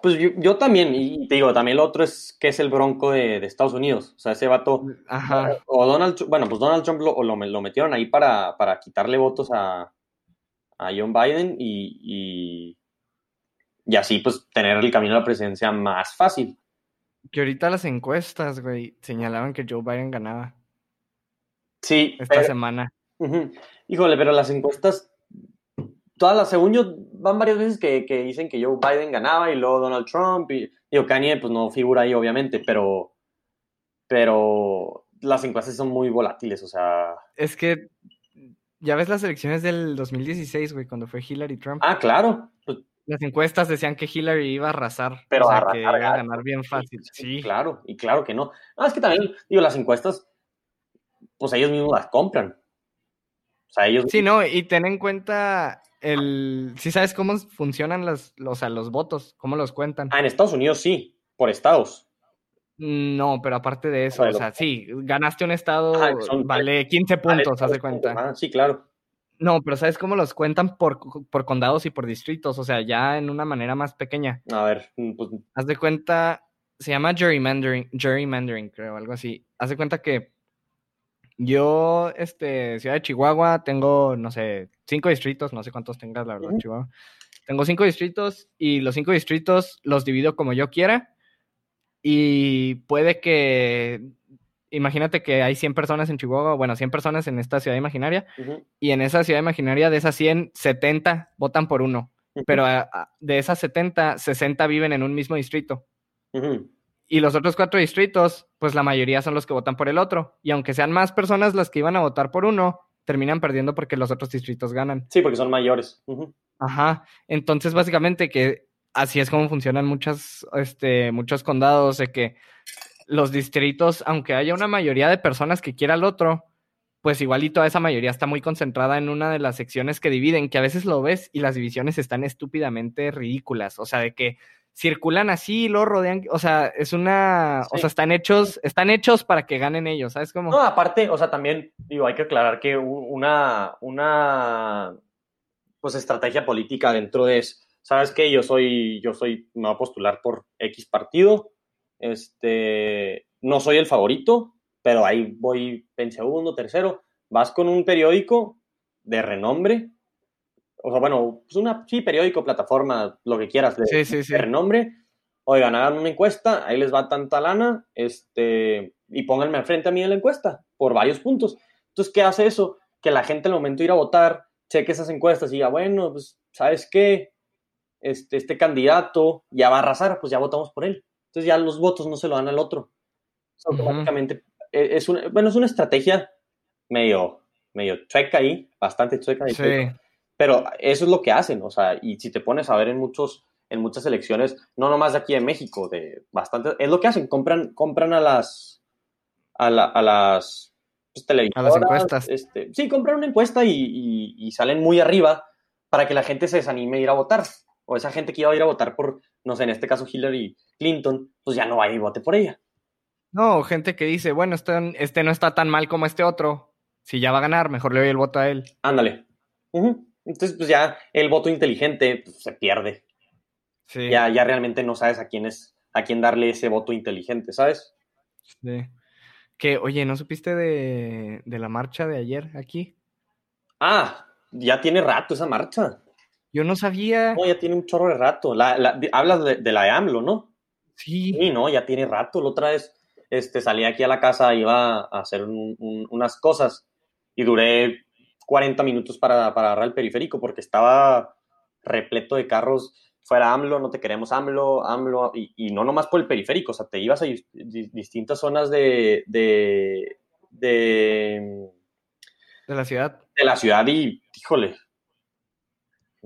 Pues yo, también, y te digo, también lo otro es que es el bronco de, Estados Unidos. O sea, ese vato. Ajá. O Donald bueno, pues Donald Trump lo, lo, metieron ahí para, para quitarle votos a, a John Biden y, y, y, así, pues, tener el camino a la presidencia más fácil. Que ahorita las encuestas, güey, señalaban que Joe Biden ganaba. Sí. Esta semana. Híjole, pero las encuestas, todas las, según yo, van varias veces que, dicen que Joe Biden ganaba y luego Donald Trump y, digo, Kanye pues no figura ahí, obviamente, pero, pero las encuestas son muy volátiles, o sea... Es que ya ves las elecciones del 2016, güey, cuando fue Hillary Trump. Ah, claro. Pues las encuestas decían que Hillary iba a arrasar. Pero a que iba a ganar bien fácil. Sí, Claro, y claro que no. No, es que también, digo, las encuestas, pues ellos mismos las compran. O sea, ellos. Sí, no, y ten en cuenta el. Si sabes cómo funcionan las, los, los votos, cómo los cuentan. Ah, en Estados Unidos sí, por estados. No, pero aparte de eso, o sea, sí, ganaste un estado, vale 15 puntos, haz de cuenta. sí, claro. No, pero ¿sabes cómo los cuentan por, por, condados y por distritos? O sea, ya en una manera más pequeña. A ver, mm, pues... Haz de cuenta, se llama gerrymandering, gerrymandering, creo, algo así. Haz de cuenta que yo, este, Ciudad de Chihuahua, tengo, no sé, cinco distritos, no sé cuántos tengas, la verdad, Chihuahua. Tengo cinco distritos y los cinco distritos los divido como yo quiera. Y puede que imagínate que hay 100 personas en Chihuahua, bueno, 100 personas en esta ciudad imaginaria, y en esa ciudad imaginaria de esas 100, 70 votan por uno, pero de esas 70, 60 viven en un mismo distrito. Y los otros cuatro distritos, pues la mayoría son los que votan por el otro. Y aunque sean más personas las que iban a votar por uno, terminan perdiendo porque los otros distritos ganan. Sí, porque son mayores. Ajá. Entonces, básicamente que así es como funcionan muchas, este, muchos condados, de que los distritos, aunque haya una mayoría de personas que quiera al otro, pues igualito esa mayoría está muy concentrada en una de las secciones que dividen, que a veces lo ves y las divisiones están estúpidamente ridículas, o sea, de que circulan así y lo rodean, o sea, es una, o sea, están hechos, están hechos para que ganen ellos, ¿sabes cómo? No, aparte, o sea, también, digo, hay que aclarar que una, una, pues, estrategia política dentro de ¿sabes qué? Yo soy, yo soy, me voy a postular por X partido, este, no soy el favorito, pero ahí voy en segundo, tercero. Vas con un periódico de renombre, o sea, bueno, pues una, sí, periódico, plataforma, lo que quieras, de, renombre. Oigan, hagan una encuesta, ahí les va tanta lana, este, y pónganme al frente a mí en la encuesta, por varios puntos. Entonces, ¿qué hace eso? Que la gente al momento de ir a votar, cheque esas encuestas y diga, bueno, pues, ¿sabes qué? Este, este candidato ya va a arrasar, pues ya votamos por él. Entonces ya los votos no se lo dan al otro. automáticamente e, es una, bueno, es una estrategia medio, medio chueca ahí, bastante chueca. Ahí, Pero eso es lo que hacen, o sea, y si te pones a ver en muchos, en muchas elecciones, no nomás de aquí en México, de bastante, es lo que hacen, compran, compran a las, a, las pues, A las encuestas. Este, sí, compran una encuesta y, y, salen muy arriba para que la gente se desanime a ir a votar. O esa gente que iba a ir a votar por, no sé, en este caso Hillary Clinton, pues ya no va y vote por ella. No, gente que dice, bueno, este, este no está tan mal como este otro. Si ya va a ganar, mejor le doy el voto a él. Ándale. Entonces, pues ya el voto inteligente pues, se pierde. Sí. Ya, ya realmente no sabes a quién es, a quién darle ese voto inteligente, ¿sabes? Sí. Que, oye, ¿no supiste de, de la marcha de ayer aquí? Ah, ya tiene rato esa marcha. Yo no sabía. No, ya tiene un chorro de rato. La, la- de- hablas de, de la de AMLO, ¿no? Sí. Sí, no, ya tiene rato. La otra vez este, salí aquí a la casa, iba a hacer un- un- unas cosas y duré 40 minutos para, para agarrar el periférico porque estaba repleto de carros. Fuera AMLO, no te queremos AMLO, AMLO, y, y no nomás por el periférico, o sea, te ibas a dis- dis- distintas zonas de, de, de, De la ciudad. de la ciudad y, híjole,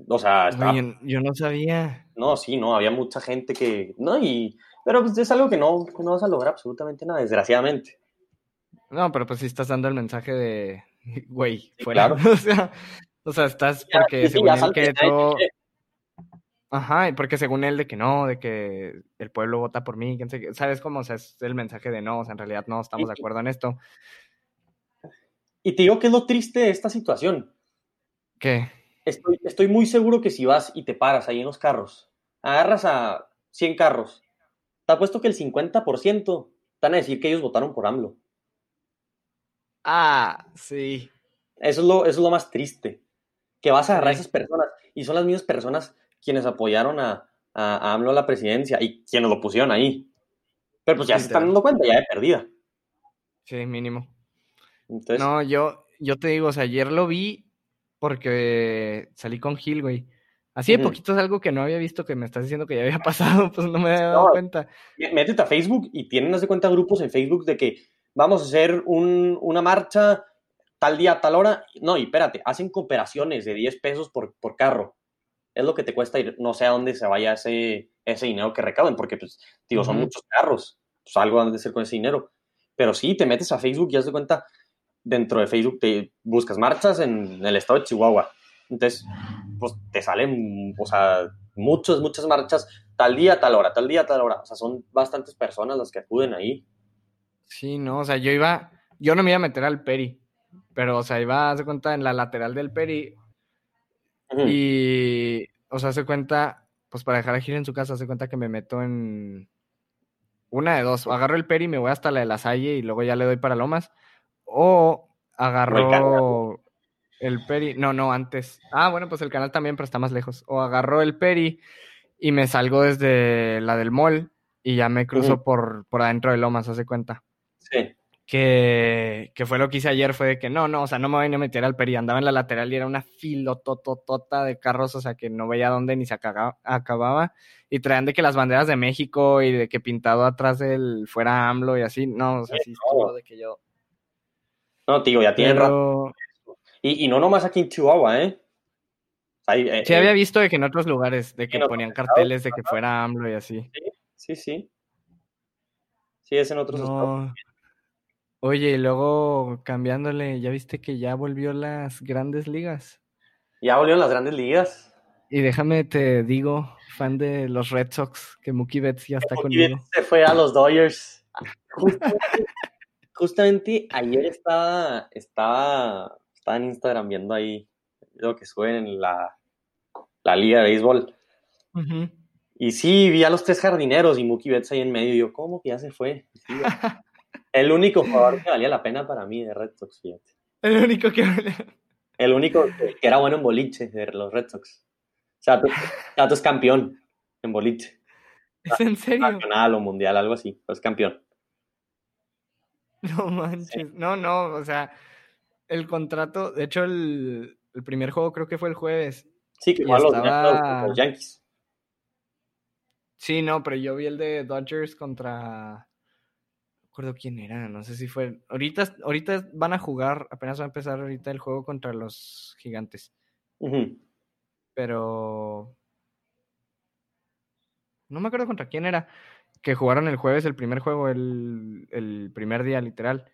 o sea, estaba Oye, yo no sabía. no, sí, no, había mucha gente que. No, y. Pero pues es algo que no, que no vas a lograr absolutamente nada, desgraciadamente. No, pero pues sí estás dando el mensaje de, [LAUGHS] güey, Sí, fuera. claro. [LAUGHS] O sea, o sea, estás Ya, porque sí, según ya él que todo... Ajá, porque según él de que no, de que el pueblo vota por mí, quién sabe qué. ¿sabes cómo? O sea, es el mensaje de no, o sea, en realidad no estamos de acuerdo en esto. Y te digo que es lo triste de esta situación. ¿Qué? Estoy, estoy muy seguro que si vas y te paras ahí en los carros, agarras a 100 carros, te apuesto que el 50% van a decir que ellos votaron por AMLO. Ah, sí. Eso es lo, eso es lo más triste. Que vas a agarrar a esas personas y son las mismas personas quienes apoyaron a, a, a AMLO a la presidencia y quienes lo pusieron ahí. Pero pues ya se están dando cuenta, ya de perdida. Sí, mínimo. Entonces, No, yo, yo te digo, o sea, ayer lo vi porque salí con Gil, güey. Así de poquito es algo que no había visto que me estás diciendo que ya había [LAUGHS] pasado, pues no me había dado No. cuenta. mé- métete a Facebook y tienen, haz de cuenta, grupos en Facebook de que vamos a hacer un- una marcha tal día, tal hora. No, y espérate, hacen cooperaciones de 10 pesos por, por carro. Es lo que te cuesta ir, no sé a dónde se vaya ese, ese dinero que recauden, porque, pues, digo, son muchos carros. Pues algo han de hacer con ese dinero. Pero sí, te metes a Facebook y haz de cuenta, dentro de Facebook te buscas marchas en el estado de Chihuahua. Entonces, pues te salen, o sea, muchas, muchas marchas, tal día, tal hora, tal día, tal hora. O sea, son bastantes personas las que acuden ahí. Sí, no, o sea, yo iba, yo no me iba a meter al Peri, pero, o sea, iba, se cuenta, en la lateral del Peri y, o sea, se cuenta, pues para dejar a Gil en su casa, se cuenta que me meto en una de dos, o agarro el Peri y me voy hasta la de la Salle y luego ya le doy para Lomas, o agarro el Peri, no, no, antes, ah, bueno, pues el canal también, pero está más lejos, o agarro el Peri y me salgo desde la del mall y ya me cruzo por, por adentro de Lomas, hace cuenta. Sí. que, que fue lo que hice ayer, fue de que no, no, o sea, no me voy a meter al peri, andaba en la lateral y era una filotototota de carros, o sea, que no veía dónde ni se acababa, y traían de que las banderas de México y de que pintado atrás del fuera AMLO y así, no, o sea, sí estuvo de que yo... No, tío, ya tienen. Pero Y, y no nomás aquí en Chihuahua, ¿eh? Ahí, eh, sí eh, había visto de que en otros lugares, de que ponían carteles de que fuera AMLO y así. sí, sí. Sí, es en otros estados. No. Oye, y luego cambiándole, ¿ya viste que ya volvió las grandes ligas? Ya volvieron las grandes ligas. Y déjame te digo, fan de los Red Sox, que Mookie Betts ya está Mookie conmigo. Betts se fue a los Dodgers. [LAUGHS] justamente ayer estaba, estaba, estaba en Instagram viendo ahí lo que suben en la, la liga de béisbol. Y sí, vi a los tres jardineros y Mookie Betts ahí en medio. Y yo, ¿cómo que ya se fue? Sí, [LAUGHS] el único jugador que valía la pena para mí de Red Sox, fíjate. El único que... El único que, que era bueno en boliche de los Red Sox. O sea, tú, tú es campeón en boliche. ¿Es en serio? Nacional o mundial, algo así. Es campeón. [LAUGHS] No manches. No, no, o sea, el contrato, de hecho, el, el primer juego creo que fue el jueves. Sí, que los, estaba- a los Yankees. Sí, no, pero yo vi el de Dodgers contra... No recuerdo quién era, no sé si fue... Ahorita, ahorita van a jugar, apenas va a empezar ahorita el juego contra los gigantes. Pero no me acuerdo contra quién era, que jugaron el jueves el primer juego, el, el primer día literal,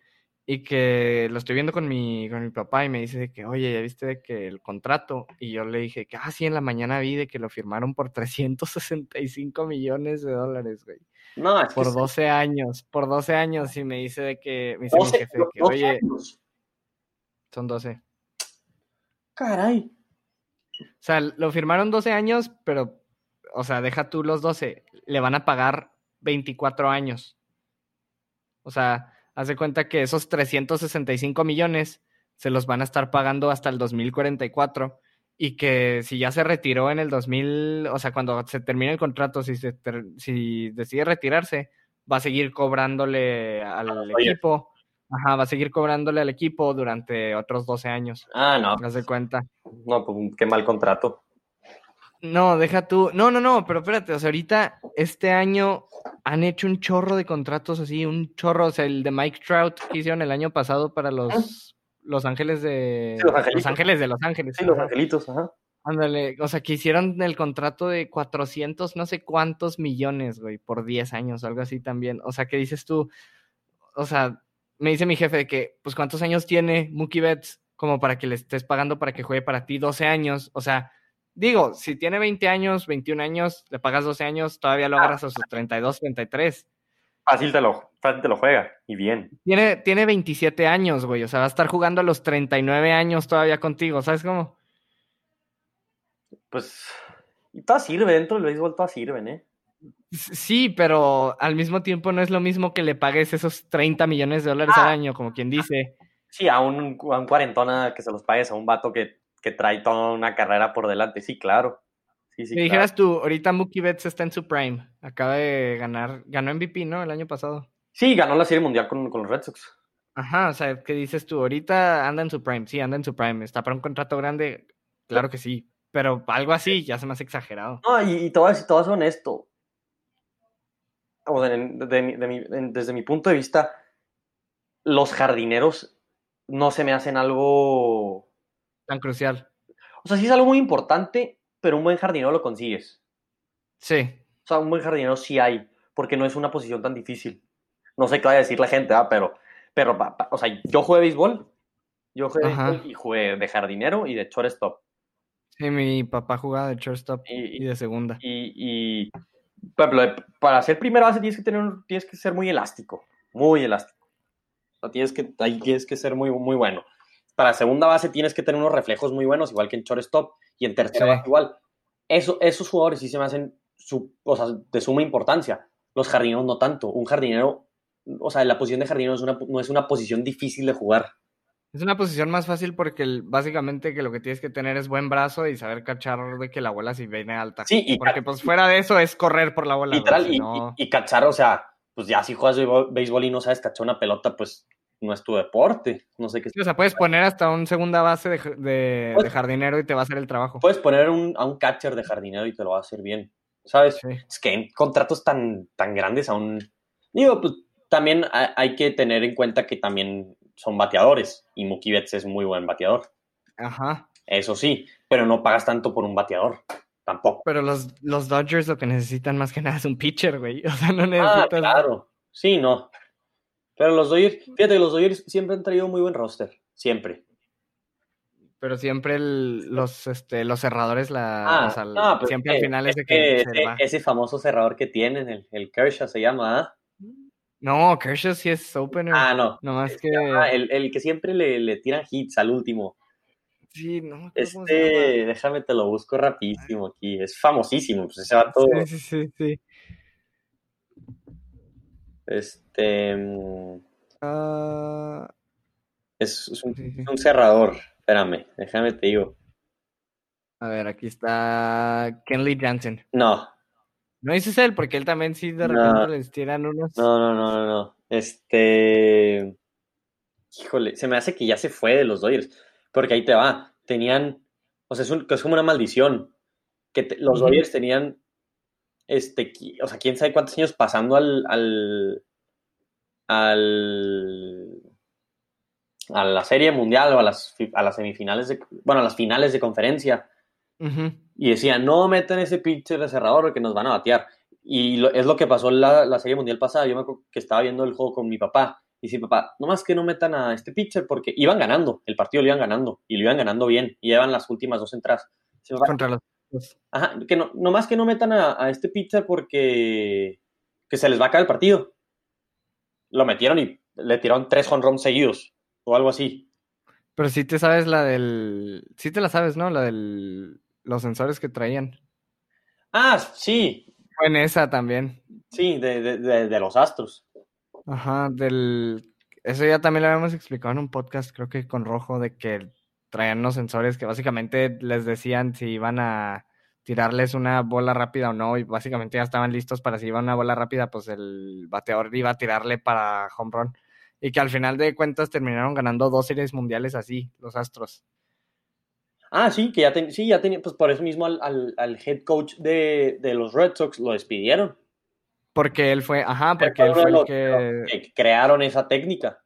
y que lo estoy viendo con mi, con mi papá y me dice de que, oye, ya viste de que el contrato, y yo le dije que, ah, sí, en la mañana vi de que lo firmaron por [LAUGHS] 365 millones de dólares, güey, No, es por sí, 12 años, por 12 años, y me dice de que, me dice mi 12, jefe de que, 12 oye, años. son 12. Caray. O sea, lo firmaron 12 años, pero, o sea, deja tú los 12, le van a pagar 24 años. O sea, haz de cuenta que esos 365 millones se los van a estar pagando hasta el 2044 y que si ya se retiró en el 2000, o sea, cuando se termine el contrato, si, se si decide retirarse, va a seguir cobrándole al equipo. Ajá, va a seguir cobrándole al equipo durante otros 12 años. Ah, no. Haz de cuenta. No, pues qué mal contrato. No, deja tú. No, no, no, pero espérate, o sea, ahorita este año han hecho un chorro de contratos así, un chorro, o sea, el de Mike Trout que hicieron el año pasado para los los Ángeles de. los, Ángeles de Los Ángeles. Sí, Los Angelitos, ajá. Ándale, o sea, que hicieron el contrato de 400, no sé cuántos millones, güey, por 10 años, algo así también. O sea, que dices tú, o sea, me dice mi jefe de que, pues, ¿cuántos años tiene Mookie Betts como para que le estés pagando para que juegue para ti 12 años? O sea, digo, si tiene 20 años, 21 años, le pagas 12 años, todavía lo agarras a sus 32, 33. Fácil te lo, fácil te lo juega, y bien. Tiene, tiene 27 años, güey, o sea, va a estar jugando a los 39 años todavía contigo, ¿sabes cómo? Pues, y todo sirve, dentro del béisbol todo sirven, ¿eh? Sí, pero al mismo tiempo no es lo mismo que le pagues esos 30 millones de dólares al ah. año, como quien dice. Sí, a un, a un cuarentona que se los pagues a un vato que, que trae toda una carrera por delante, sí, claro. Me dijeras tú, ahorita Mookie Betts está en su prime. Acaba de ganar, ganó MVP, ¿no? El año pasado. Sí, ganó la Serie Mundial con, los Red Sox. Ajá, o sea, ¿qué dices tú? Ahorita anda en su prime. Sí, anda en su prime. ¿Está para un contrato grande? Claro que sí. Pero algo así ya se me hace exagerado. No, y, y todo, todo es honesto. O desde mi punto de vista, los jardineros no se me hacen algo... Tan crucial. O sea, sí es algo muy importante, pero un buen jardinero lo consigues. Sí. O sea, un buen jardinero sí hay, porque no es una posición tan difícil. No sé qué va a decir la gente, ¿ah? pero, pero, o sea, yo jugué béisbol, yo jugué béisbol y jugué de jardinero y de shortstop. Sí, mi papá jugaba de shortstop y, de segunda. Y, y para ser primera base tienes que tener, tienes que ser muy elástico, muy elástico. O sea, tienes que, ahí tienes que ser muy, muy bueno. Para segunda base tienes que tener unos reflejos muy buenos, igual que en shortstop y en tercera igual. Eso, esos jugadores sí se me hacen su, o sea, de suma importancia. Los jardineros no tanto. Un jardinero, o sea, la posición de jardinero es una, no es una posición difícil de jugar. Es una posición más fácil porque básicamente que lo que tienes que tener es buen brazo y saber cachar de que la bola si viene alta. Sí, y porque pues fuera de eso es correr por la bola. Literal, y, y, cachar, o sea, pues ya si juegas béisbol y no sabes cachar una pelota, pues no es tu deporte. No sé qué. o sea, puedes poner hasta un segunda base de, jardinero y te va a hacer el trabajo. Puedes poner un, a un catcher de jardinero y te lo va a hacer bien. ¿Sabes? Es que en contratos tan, tan grandes aún. Digo, pues también hay que tener en cuenta que también son bateadores y Mookie Betts es muy buen bateador. Ajá. Eso sí, pero no pagas tanto por un bateador. Tampoco. Pero los, los Dodgers lo que necesitan más que nada es un pitcher, güey. [LAUGHS] O sea, no ah, necesitas. Ah, claro. Sí, no. Pero los Dodgers, fíjate que los Dodgers siempre han traído muy buen roster, siempre. Pero siempre los, este, los cerradores, la, ah, pues, siempre al final es de que, ese, famoso cerrador que tienen, el, el Kershaw se llama, ¿ah? No, Kershaw sí es opener. Ah, no. Nomás que... el, el, que siempre le, le, tiran hits al último. Sí, no. Este, déjame te lo busco rapidísimo aquí. Es famosísimo, pues ese va todo. Sí, sí, sí, sí. Este. Ah. es, un, cerrador. Espérame, déjame te digo. A ver, aquí está Kenley Jansen. No. No dices él, porque él también sí de repente les tiran unos. No, no, no, no, no. Este. Híjole, se me hace que ya se fue de los Dodgers. Porque ahí te va. Tenían. O sea, es, como una maldición. Que los Dodgers tenían este, o sea, quién sabe cuántos años pasando al, al, al a la serie mundial o a las, a las semifinales, de, bueno, a las finales de conferencia. Y decían, no metan ese pitcher de cerrador que nos van a batear. Y es lo que pasó en la, la, serie mundial pasada. Yo me acuerdo que estaba viendo el juego con mi papá. Y sí, papá, nomás que no metan a este pitcher porque iban ganando. El partido lo iban ganando. Y lo iban ganando bien. Y llevan las últimas dos entradas. Contra los ajá, que no, nomás que no metan a, este pitcher porque que se les va a caer el partido. Lo metieron y le tiraron tres home seguidos o algo así. Pero si te sabes la del. Sí te la sabes, ¿no? La del. Los sensores que traían. Ah, sí. Fue en esa también. Sí, de, de, de, los astros. Ajá, del. eso ya también lo habíamos explicado en un podcast, creo que con Rojo, de que traían unos sensores que básicamente les decían si iban a tirarles una bola rápida o no, y básicamente ya estaban listos para si iba una bola rápida, pues el bateador iba a tirarle para home run. Y que al final de cuentas terminaron ganando dos series mundiales así, los Astros. Ah, sí, que ya, sí, ya tenía, pues por eso mismo al, head coach de, los Red Sox lo despidieron. Porque él fue, ajá, porque él fue el que... que... crearon esa técnica.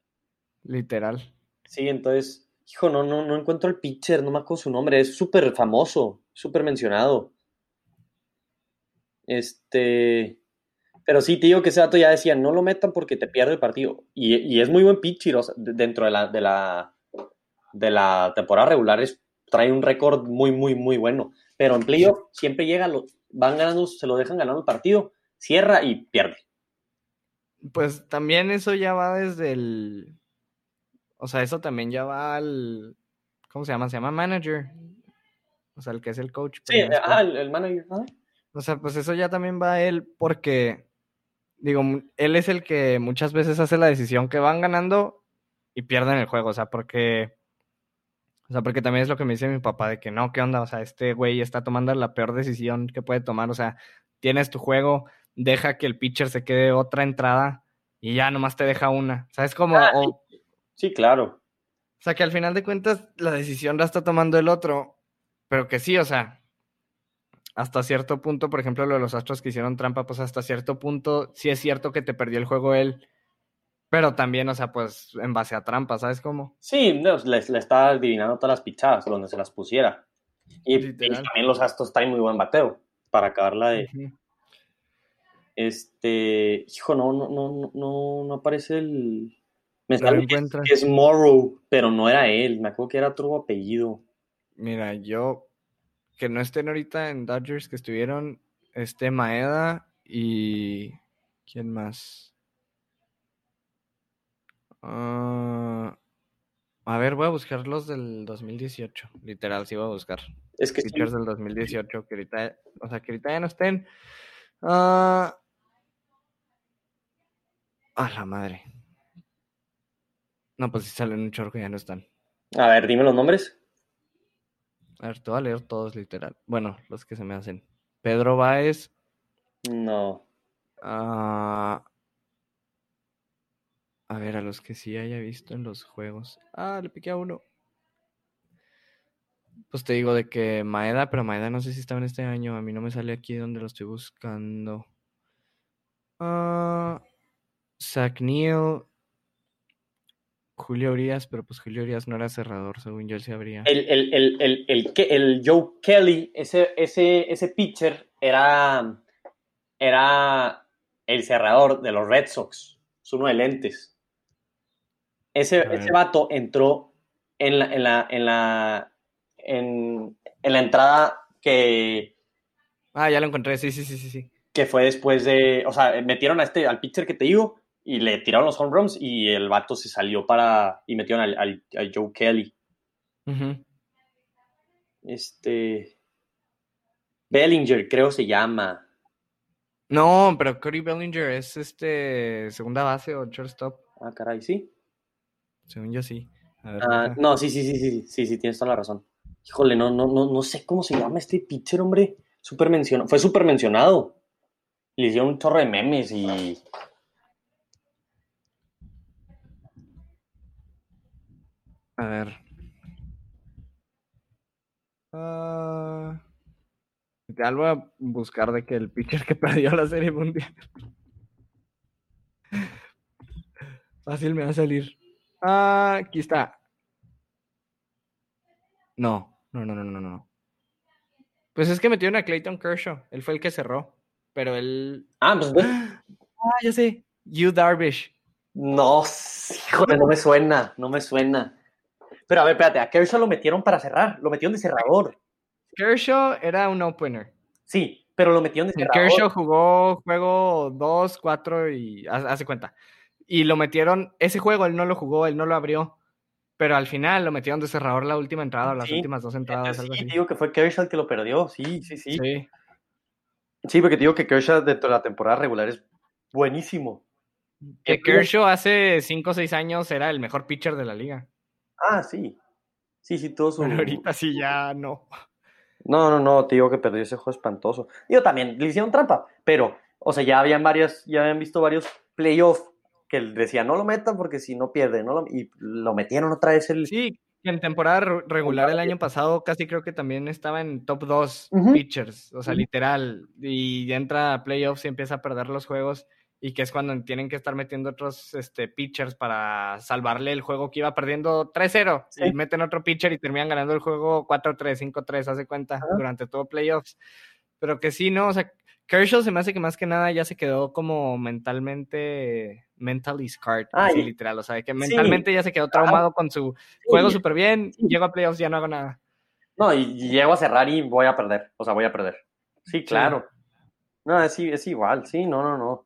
Literal. Sí, entonces, hijo, no, no, no encuentro el pitcher, no me acuerdo su nombre, es súper famoso, súper mencionado. Este, pero sí, te digo que ese dato ya decía, no lo metan porque te pierde el partido. Y, es muy buen pitcher, dentro de la, de la, de la temporada regular es trae un récord muy, muy, muy bueno. Pero en playoff siempre llega, lo, van ganando, se lo dejan ganando el partido, cierra y pierde. Pues también eso ya va desde el. O sea, eso también ya va al. ¿Cómo se llama? Se llama manager. O sea, el que es el coach. Sí, ah, el, manager. O sea, pues eso ya también va a él porque. Digo, él es el que muchas veces hace la decisión que van ganando y pierden el juego. O sea, porque o sea, porque también es lo que me dice mi papá de que no, ¿qué onda? O sea, este güey está tomando la peor decisión que puede tomar. O sea, tienes tu juego, deja que el pitcher se quede otra entrada y ya nomás te deja una. O sea, es como... Ah, sí, claro. O sea, que al final de cuentas la decisión la está tomando el otro, pero que sí, o sea, hasta cierto punto, por ejemplo, lo de los astros que hicieron trampa, pues hasta cierto punto sí es cierto que te perdió el juego él, pero también, o sea, pues en base a trampa, ¿sabes cómo? Sí, le, le estaba adivinando todas las pichadas donde se las pusiera. Y, también los Astros traen muy buen bateo para acabarla de. Este. Hijo, no, no, no, no, no aparece el. Me está que es Morrow, pero no era él. Me acuerdo que era otro apellido. Mira, yo. Que no estén ahorita en Dodgers, que estuvieron. Este Maeda y. ¿Quién más? Ah, a ver, voy a buscar los del 2018. Literal, sí voy a buscar. Es que Pitchers del 2018, que ahorita, o sea, que ahorita ya no estén. Ah, a la madre. No, pues si salen un chorro que ya no están. A ver, dime los nombres. A ver, te voy a leer todos literal. Bueno, los que se me hacen. Pedro Báez. No. Ah, a ver, a los que sí haya visto en los juegos. Ah, le piqué a uno. Pues te digo de que Maeda, pero Maeda no sé si estaba en este año. A mí no me sale aquí donde lo estoy buscando. Ah, Zach Neal, Julio Urias, pero pues Julio Urias no era cerrador, según yo él se habría. El, el, el, el, el Joe Kelly, ese, ese, ese pitcher, era, era el cerrador de los Red Sox. Es uno de lentes. Ese, ese vato entró en la, en la, en la, en, la entrada que... Ah, ya lo encontré, sí, sí, sí, sí, sí. Que fue después de, o sea, metieron a este, al pitcher que te digo, y le tiraron los home runs y el vato se salió para, y metieron al, al, Joe Kelly. Este... Bellinger, creo se llama. No, pero Cody Bellinger es este segunda base o shortstop. Ah, caray, sí. Según yo sí. Ah, no, sí, sí, sí, sí, sí, sí, tienes toda la razón. Híjole, no, no, no, no sé cómo se llama este pitcher, hombre. Super mencionado. Fue súper mencionado. Le hicieron un chorro de memes y. A ver. Uh... Ya voy a buscar de que el pitcher que [LAUGHS] perdió la serie mundial. Fácil me va a salir. Ah, aquí está. No, no, no, no, no, no. Pues es que metieron a Clayton Kershaw. Él fue el que cerró. Pero él. Ah, pues. Ah, ya sé. You Darvish. No, híjole, no me suena, no me suena. Pero a ver, espérate, a Kershaw lo metieron para cerrar, lo metieron de cerrador. Kershaw era un opener. Sí, pero lo metieron de cerrador. Kershaw jugó juego 2, 4 y hace cuenta. Y lo metieron, ese juego él no lo jugó, él no lo abrió. Pero al final lo metieron de cerrador la última entrada, las últimas dos entradas. Algo sí, digo que fue Kershaw el que lo perdió, sí, sí, sí. Sí, sí porque digo que Kershaw dentro de la temporada regular es buenísimo. Que Kershaw hace 5 o 6 años era el mejor pitcher de la liga. Ah, sí. Sí, sí, todo su... Pero ahorita sí [LAUGHS] ya no. No, no, no, te digo que perdió ese juego espantoso. Digo, también le hicieron trampa, pero, o sea, ya habían varias, ya habían visto varios playoffs que decían, no lo metan porque si no pierde, no lo... y lo metieron otra vez el... Sí, en temporada regular el año pasado casi creo que también estaba en top 2 pitchers, o sea, literal, y entra a playoffs y empieza a perder los juegos y que es cuando tienen que estar metiendo otros este, pitchers para salvarle el juego que iba perdiendo 3-0 y meten otro pitcher y terminan ganando el juego 4-3, 5-3, hace cuenta, durante todo playoffs. Pero que sí, ¿no? O sea, Kershaw se me hace que más que nada ya se quedó como mentalmente, mentally scarred, así literal, o sea, que mentalmente ya se quedó traumado con su juego súper bien, llego a playoffs, ya no hago nada. No, y, llego a cerrar y voy a perder, o sea, voy a perder. Sí, claro. No, es, es igual, sí, no, no, no.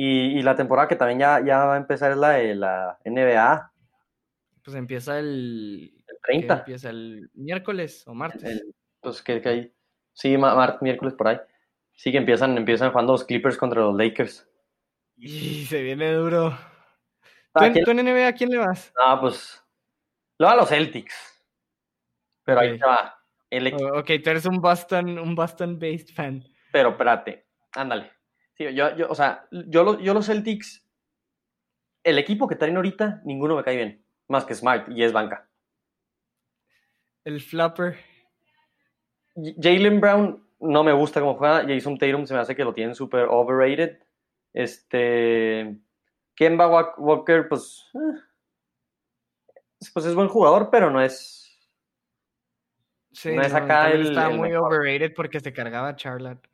Y, la temporada que también ya, ya va a empezar es la de la NBA. Pues empieza el... El 30. Empieza el miércoles o martes. pues que, que hay... Sí, martes, miércoles por ahí. Sí, que empiezan, empiezan jugando los Clippers contra los Lakers. Y se viene duro. ¿Tú, en, ¿Tú, en, NBA a quién le vas? Ah, pues... Lo a los Celtics. Pero ahí va. El... ok, tú eres un Boston, un Boston-based fan. Pero espérate, ándale. Sí, yo, yo, o sea, yo, yo los Celtics, el equipo que traen ahorita, ninguno me cae bien. Más que Smart y es banca. El flopper. Jalen Brown no me gusta cómo juega. Jason Tatum se me hace que lo tienen súper overrated. Este. Kemba Walker, pues. Eh, pues es buen jugador, pero no es. Sí, no es acá el, Estaba muy overrated porque se cargaba Charlotte.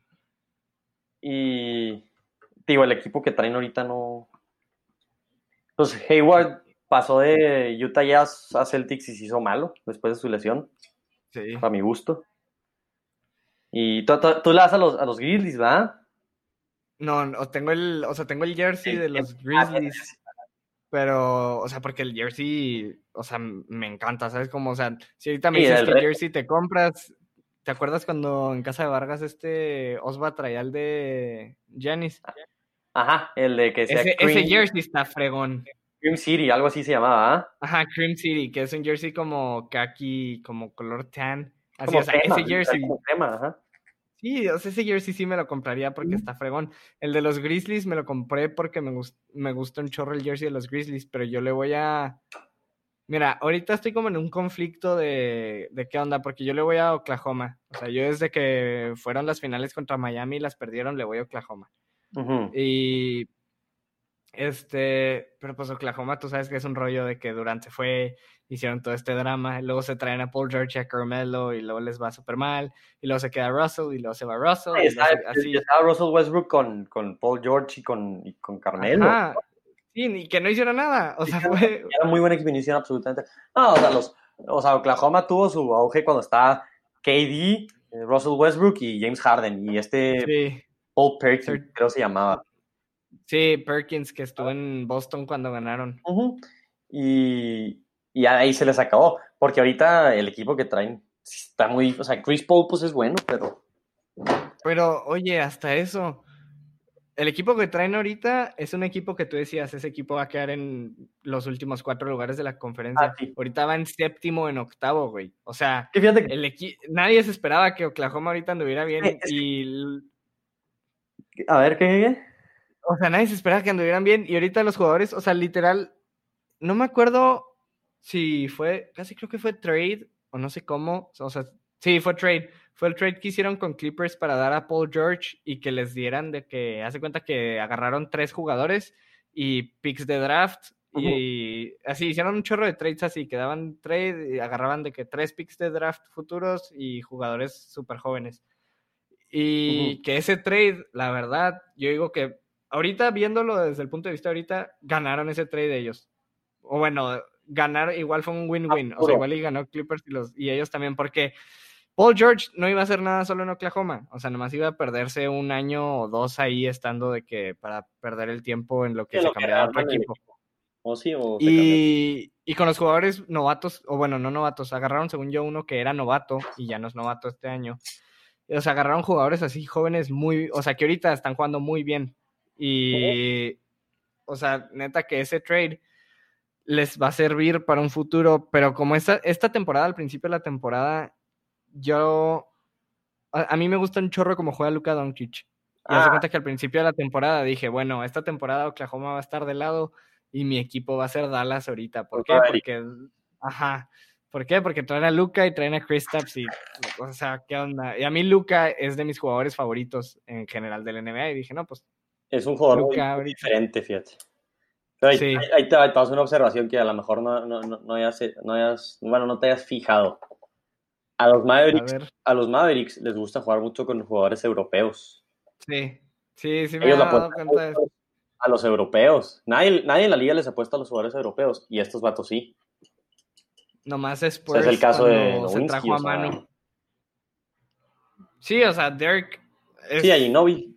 Y digo, el equipo que traen ahorita no. Pues Hayward pasó de Utah Jazz a Celtics y se hizo malo después de su lesión. Sí. A mi gusto. Y tú, tú, le das a los, a los Grizzlies, ¿va? No, no, tengo el, o sea, tengo el jersey de los Grizzlies. Pero, o sea, porque el jersey, o sea, me encanta, ¿sabes? Como, o sea, si ahorita me dices que el jersey te compras, ¿Te acuerdas cuando en casa de Vargas este Osva traía el de Janis? Ajá, el de que sea ese, ese jersey está fregón. Cream City, algo así se llamaba, ¿ah? Ajá, Cream City, que es un jersey como khaki, como color tan. Así, o sea, ese jersey. ajá. Sí, o sea, ese jersey sí me lo compraría porque está fregón. El de los Grizzlies me lo compré porque me, me gusta un chorro el jersey de los Grizzlies, pero yo le voy a Mira, ahorita estoy como en un conflicto de, de qué onda, porque yo le voy a Oklahoma. O sea, yo desde que fueron las finales contra Miami y las perdieron, le voy a Oklahoma. Y este, pero pues Oklahoma, tú sabes que es un rollo de que Durante fue, hicieron todo este drama, luego se traen a Paul George y a Carmelo y luego les va súper mal, y luego se queda Russell y luego se va Russell. y así. estaba Russell Westbrook con, con Paul George y con, y con Carmelo. Sí, ni que no hiciera nada. O sea, fue. Era muy buena exhibición, absolutamente. No, o sea, los, o sea, Oklahoma tuvo su auge cuando estaba KD, eh, Russell Westbrook y James Harden. Y este Paul Perkins, creo se llamaba. Sí, Perkins, que estuvo en Boston cuando ganaron. Y, y ahí se les acabó. Porque ahorita el equipo que traen está muy. O sea, Chris Paul, pues es bueno, pero. Pero, oye, hasta eso el equipo que traen ahorita es un equipo que tú decías, ese equipo va a quedar en los últimos cuatro lugares de la conferencia. Ah, ahorita va en séptimo, en octavo, güey. O sea, nadie se esperaba que Oklahoma ahorita anduviera bien y... A ver, ¿qué? O sea, nadie se esperaba que anduvieran bien y ahorita los jugadores, o sea, literal, no me acuerdo si fue, casi creo que fue trade o no sé cómo, o sea, sí, fue trade fue el trade que hicieron con Clippers para dar a Paul George y que les dieran de que, hace cuenta que agarraron tres jugadores y picks de draft y así hicieron un chorro de trades así, que daban trade y agarraban de que tres picks de draft futuros y jugadores súper jóvenes. Y que ese trade, la verdad, yo digo que ahorita viéndolo desde el punto de vista ahorita, ganaron ese trade de ellos. O bueno, ganar igual fue un win-win. O sea, igual y ganó Clippers y, los, y ellos también, porque Paul George no iba a hacer nada solo en Oklahoma, o sea, nomás iba a perderse un año o dos ahí estando de que para perder el tiempo en lo que se cambiaba otro equipo. O sí, o y, y, con los jugadores novatos, o bueno, no novatos, agarraron según yo uno que era novato y ya no es novato este año. O sea, agarraron jugadores así jóvenes muy, o sea, que ahorita están jugando muy bien. Y, o sea, neta que ese trade les va a servir para un futuro, pero como esta, esta temporada, al principio de la temporada, yo, a, mí me gusta un chorro como juega Luka Doncic. Y hace ah. cuenta que al principio de la temporada dije, bueno, esta temporada Oklahoma va a estar de lado y mi equipo va a ser Dallas ahorita. ¿Por qué? Porque, ajá, ¿por qué? Porque traen a Luca y traen a Kristaps y, o sea, ¿qué onda? Y a mí Luca es de mis jugadores favoritos en general del NBA y dije, no, pues. Es un jugador diferente, fíjate. ahí, te, vas a una observación que a lo mejor no, no, no, hayas, no hayas, bueno, no te hayas fijado. A los Mavericks, a, los Mavericks les gusta jugar mucho con jugadores europeos. Sí, sí, sí me he dado cuenta de eso a los europeos. Nadie, nadie en la liga les apuesta a los jugadores europeos y estos vatos sí. Nomás es por es el caso de se trajo a mano. Sí, o sea, Derek. Sí, a Ginobi.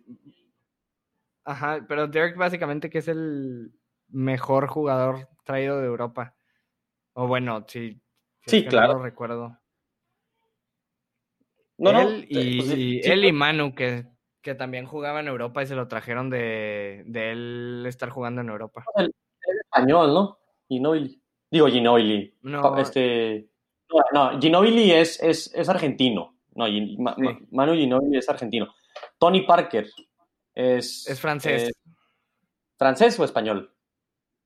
Ajá, pero Derek básicamente que es el mejor jugador traído de Europa. O bueno, sí. sí, claro. No lo recuerdo. No, él, no, y, pues él y Manu, que que también jugaba en Europa y se lo trajeron de, de él estar jugando en Europa. El, español, ¿no? Ginobili. Digo Ginobili. No, este, no, no Ginobili es, es, es argentino. No, Manu Ginobili es argentino. Tony Parker es... Es francés. ¿Francés o español?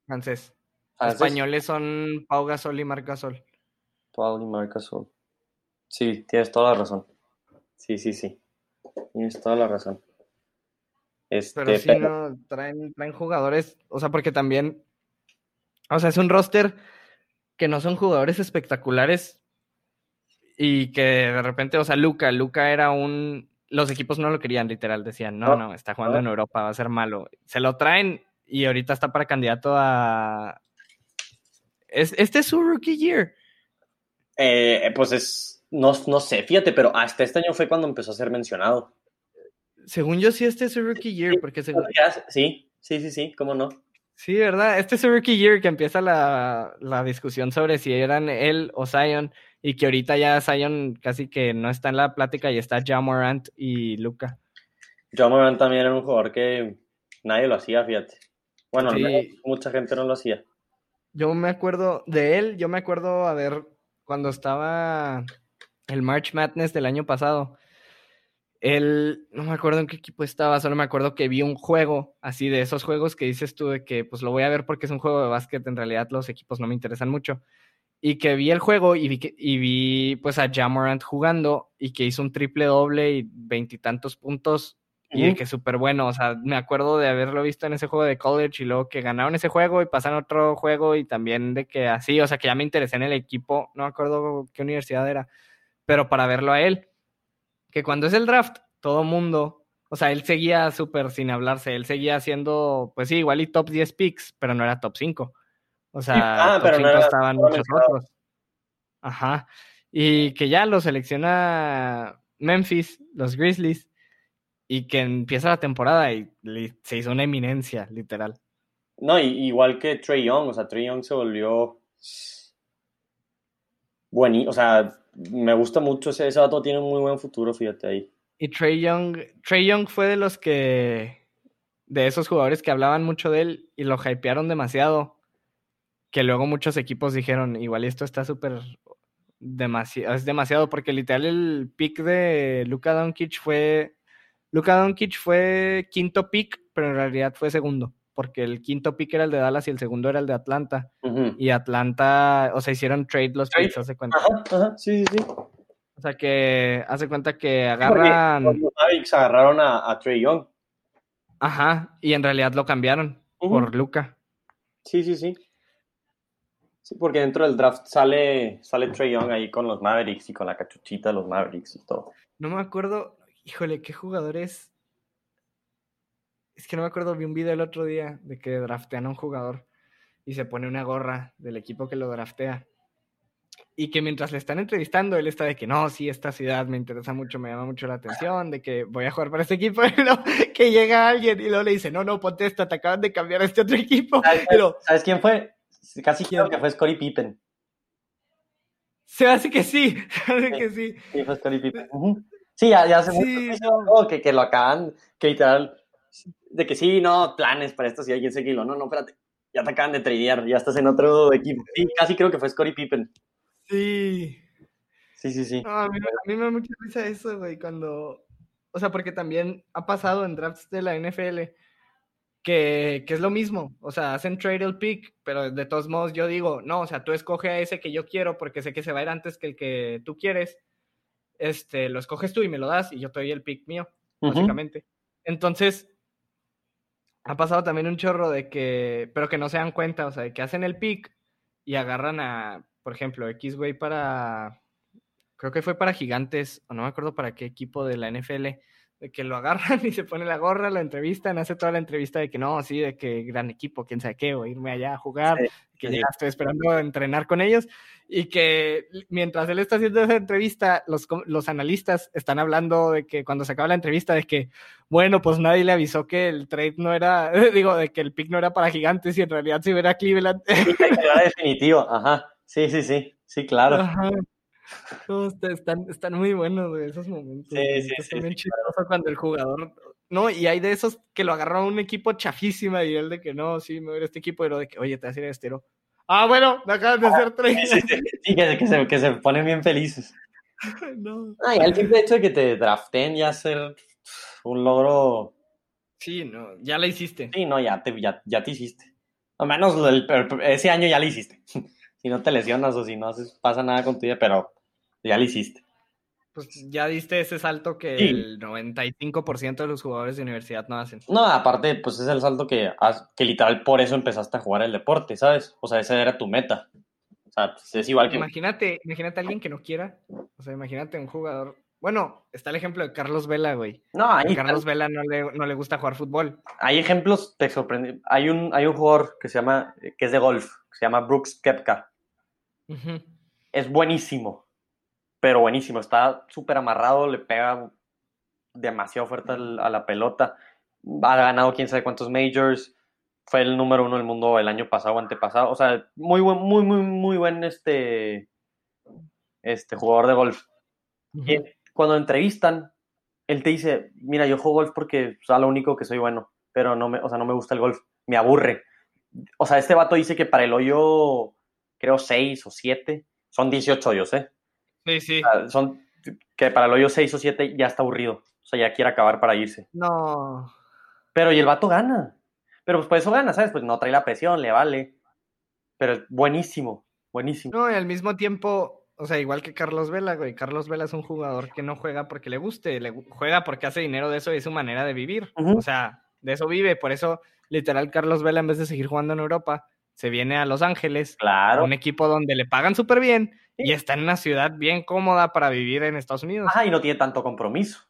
Francés. Españoles son Pau Gasol y Marc Gasol. Pau y Marc Gasol. Sí, tienes toda la razón. Sí, sí, sí. Tienes toda la razón. Este, pero sí, no, traen, traen jugadores, o sea, porque también, o sea, es un roster que no son jugadores espectaculares y que de repente, o sea, Luca, Luca era un, los equipos no lo querían, literal, decían, no, no, está jugando en Europa, va a ser malo. Se lo traen y ahorita está para candidato a... este es su rookie year. Eh, pues es, no, no sé, fíjate, pero hasta este año fue cuando empezó a ser mencionado. Según yo, sí, este es su rookie year, porque según... Sí, sí, sí, sí, cómo no. Sí, ¿verdad? Este es su rookie year que empieza la, discusión sobre si eran él o Zion, y que ahorita ya Zion casi que no está en la plática y está Jamorant y Luca. Jamorant también era un jugador que nadie lo hacía, fíjate. Bueno, mucha gente no lo hacía. Yo me acuerdo de él, yo me acuerdo, a ver, cuando estaba el March Madness del año pasado, él, no me acuerdo en qué equipo estaba, solo me acuerdo que vi un juego así de esos juegos que dices tú de que pues lo voy a ver porque es un juego de básquet, en realidad los equipos no me interesan mucho. Y que vi el juego y vi, y vi pues a Jamorant jugando y que hizo un triple doble y veintitantos puntos y de que súper bueno, o sea, me acuerdo de haberlo visto en ese juego de college y luego que ganaron ese juego y pasaron otro juego y también de que así, o sea, que ya me interesé en el equipo, no me acuerdo qué universidad era, pero para verlo a él que cuando es el draft, todo mundo, o sea, él seguía súper sin hablarse, él seguía siendo, pues sí, igual y top 10 picks, pero no era top 5. O sea, ah, top 5 estaban muchos otros. Ajá. Y que ya lo selecciona Memphis, los Grizzlies, y que empieza la temporada y se hizo una eminencia, literal. No, igual que Trey Young, o sea, Trey Young se volvió bueno, o sea, me gusta mucho ese, ese vato, tiene un muy buen futuro, fíjate ahí. Y Trey Young, Trey Young fue de los que, de esos jugadores que hablaban mucho de él y lo hypearon demasiado, que luego muchos equipos dijeron, igual esto está súper, demasiado, es demasiado, porque literal el pick de Luka Doncic fue, Luka Doncic fue quinto pick, pero en realidad fue segundo porque el quinto pick era el de Dallas y el segundo era el de Atlanta. Y Atlanta, o sea, hicieron trade los picks, hace cuenta. Ajá, ajá, sí, sí, sí. O sea, que hace cuenta que agarran. Los Mavericks agarraron a, Trey Young. Ajá, y en realidad lo cambiaron por Luca. Sí, sí, sí. Sí, porque dentro del draft sale, sale Trey Young ahí con los Mavericks y con la cachuchita de los Mavericks y todo. No me acuerdo, híjole, qué jugadores es que no me acuerdo, vi un video el otro día de que draftean a un jugador y se pone una gorra del equipo que lo draftea. Y que mientras le están entrevistando, él está de que no, sí, esta ciudad me interesa mucho, me llama mucho la atención, de que voy a jugar para este equipo. [LAUGHS] Y que llega alguien y luego le dice, no, no, ponte esta, te acaban de cambiar a este otro equipo. ¿Sabes, [LAUGHS] quién fue? Casi quiero que fue Scottie Pippen. Se hace que sí, [LAUGHS] se hace que sí. Sí, fue Scottie Pippen. Sí, ya, ya hace mucho que, que lo acaban, que literal de que sí, no, planes para esto, si alguien se. No, no, espérate. Ya te acaban de tradear, ya estás en otro equipo. Sí, casi creo que fue Scottie Pippen. Sí. Sí, sí, sí. No, a, mí, a mí me da mucha risa eso, güey, cuando... O sea, porque también ha pasado en drafts de la NFL que, que, es lo mismo. O sea, hacen trade el pick, pero de todos modos yo digo, no, o sea, tú escoge a ese que yo quiero porque sé que se va a ir antes que el que tú quieres. Este, lo escoges tú y me lo das y yo te doy el pick mío, uh -huh. básicamente. Entonces, ha pasado también un chorro de que, pero que no se dan cuenta, o sea, de que hacen el pick y agarran a, por ejemplo, X güey para, creo que fue para Gigantes, o no me acuerdo para qué equipo de la NFL, de que lo agarran [LAUGHS] y se pone la gorra, lo entrevistan, hace toda la entrevista de que no, sí, de que gran equipo, quién sabe qué, o irme allá a jugar, sí, que sí. ya estoy esperando entrenar con ellos, y que mientras él está haciendo esa entrevista, los, los analistas están hablando de que cuando se acaba la entrevista, de que, bueno, pues nadie le avisó que el trade no era, [LAUGHS] digo, de que el pick no era para gigantes y en realidad si hubiera Cleveland. Sí, [LAUGHS] era definitivo, ajá, sí, sí, sí, sí, claro. Ajá. No, están, están muy buenos güey, esos momentos. Sí, sí, sí, claro. cuando el jugador. No, y hay de esos que lo agarró a un equipo chafísima y él de que no, sí, me voy a este equipo, pero de que, oye, te vas a ir a estero. Ah, bueno, me acaban de hacer tres. Sí, sí, sí que, que, se, que se ponen bien felices. [LAUGHS] no. Ah, el simple hecho de que te draften ya ser un logro. Sí, no, ya la hiciste. Sí, no, ya te, ya, ya te hiciste. Al menos el, ese año ya lo hiciste. [LAUGHS] si no te lesionas o si no haces, pasa nada con tu vida, pero ya lo hiciste. Pues ya diste ese salto que sí. el 95% de los jugadores de universidad no hacen. No, aparte, pues es el salto que, que literal por eso empezaste a jugar el deporte, ¿sabes? O sea, esa era tu meta. O sea, pues es igual que... Imagínate, imagínate a alguien que no quiera. O sea, imagínate un jugador... Bueno, está el ejemplo de Carlos Vela, güey. No, hay... A Carlos Vela no le, no le gusta jugar fútbol. Hay ejemplos, te sorprende. Hay un, hay un jugador que se llama, que es de golf, que se llama Brooks Kepka. Uh -huh. Es buenísimo pero buenísimo, está súper amarrado, le pega demasiado fuerte a la pelota, ha ganado quién sabe cuántos majors, fue el número uno del mundo el año pasado o antepasado, o sea, muy buen, muy, muy, muy buen este, este jugador de golf. Uh -huh. y cuando entrevistan, él te dice, mira, yo juego golf porque o sea, lo único que soy bueno, pero no me, o sea, no me gusta el golf, me aburre. O sea, este vato dice que para el hoyo, creo, 6 o 7, son 18 hoyos, ¿eh? Sí, sí. O sea, son que para el hoyo 6 o 7 ya está aburrido. O sea, ya quiere acabar para irse. No. Pero y el vato gana. Pero pues por eso gana, ¿sabes? Pues no trae la presión, le vale. Pero es buenísimo, buenísimo. No, y al mismo tiempo, o sea, igual que Carlos Vela, güey. Carlos Vela es un jugador que no juega porque le guste, le juega porque hace dinero de eso y es su manera de vivir. Uh -huh. O sea, de eso vive. Por eso, literal, Carlos Vela, en vez de seguir jugando en Europa, se viene a Los Ángeles. Claro. Un equipo donde le pagan súper bien y está en una ciudad bien cómoda para vivir en Estados Unidos. Ah, y no tiene tanto compromiso.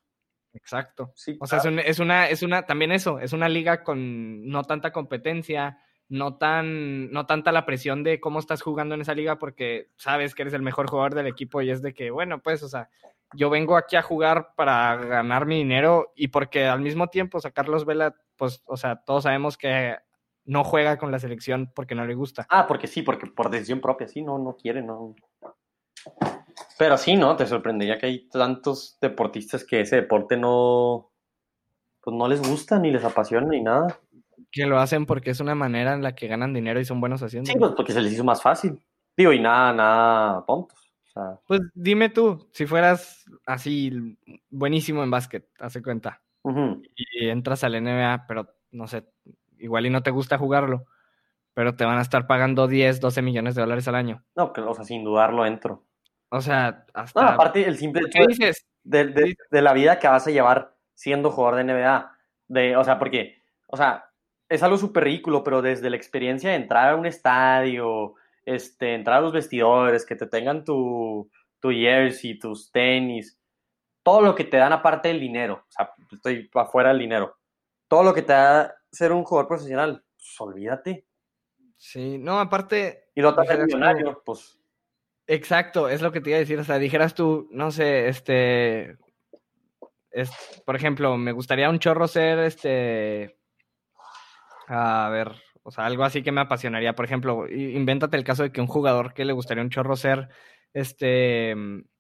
Exacto. Sí, o sea, claro. es, un, es, una, es una, también eso, es una liga con no tanta competencia, no tan, no tanta la presión de cómo estás jugando en esa liga porque sabes que eres el mejor jugador del equipo y es de que, bueno, pues, o sea, yo vengo aquí a jugar para ganar mi dinero y porque al mismo tiempo, o sea, Carlos Vela, pues, o sea, todos sabemos que no juega con la selección porque no le gusta. Ah, porque sí, porque por decisión propia, sí, no, no quiere, no. Pero sí, ¿no? Te sorprendería que hay tantos deportistas que ese deporte no, pues no les gusta, ni les apasiona, ni nada. Que lo hacen porque es una manera en la que ganan dinero y son buenos haciendo. Sí, pues porque se les hizo más fácil. Digo, y nada, nada tontos. O sea... Pues dime tú, si fueras así buenísimo en básquet, hace cuenta, uh -huh. y entras al NBA, pero no sé, igual y no te gusta jugarlo, pero te van a estar pagando 10, 12 millones de dólares al año. No, que, o sea, sin dudarlo entro. O sea, hasta... No, aparte el simple hecho dices? De, de, de, la vida que vas a llevar siendo jugador de NBA. De, o sea, porque, o sea, es algo súper ridículo, pero desde la experiencia de entrar a un estadio, este, entrar a los vestidores, que te tengan tu, tu jersey, tus tenis, todo lo que te dan aparte del dinero, o sea, estoy afuera del dinero, todo lo que te da ser un jugador profesional, pues olvídate. Sí, no, aparte. Y lo haces millonario, pues. Exacto, es lo que te iba a decir. O sea, dijeras tú, no sé, este. Es, por ejemplo, me gustaría un chorro ser este. A ver, o sea, algo así que me apasionaría. Por ejemplo, invéntate el caso de que un jugador que le gustaría un chorro ser este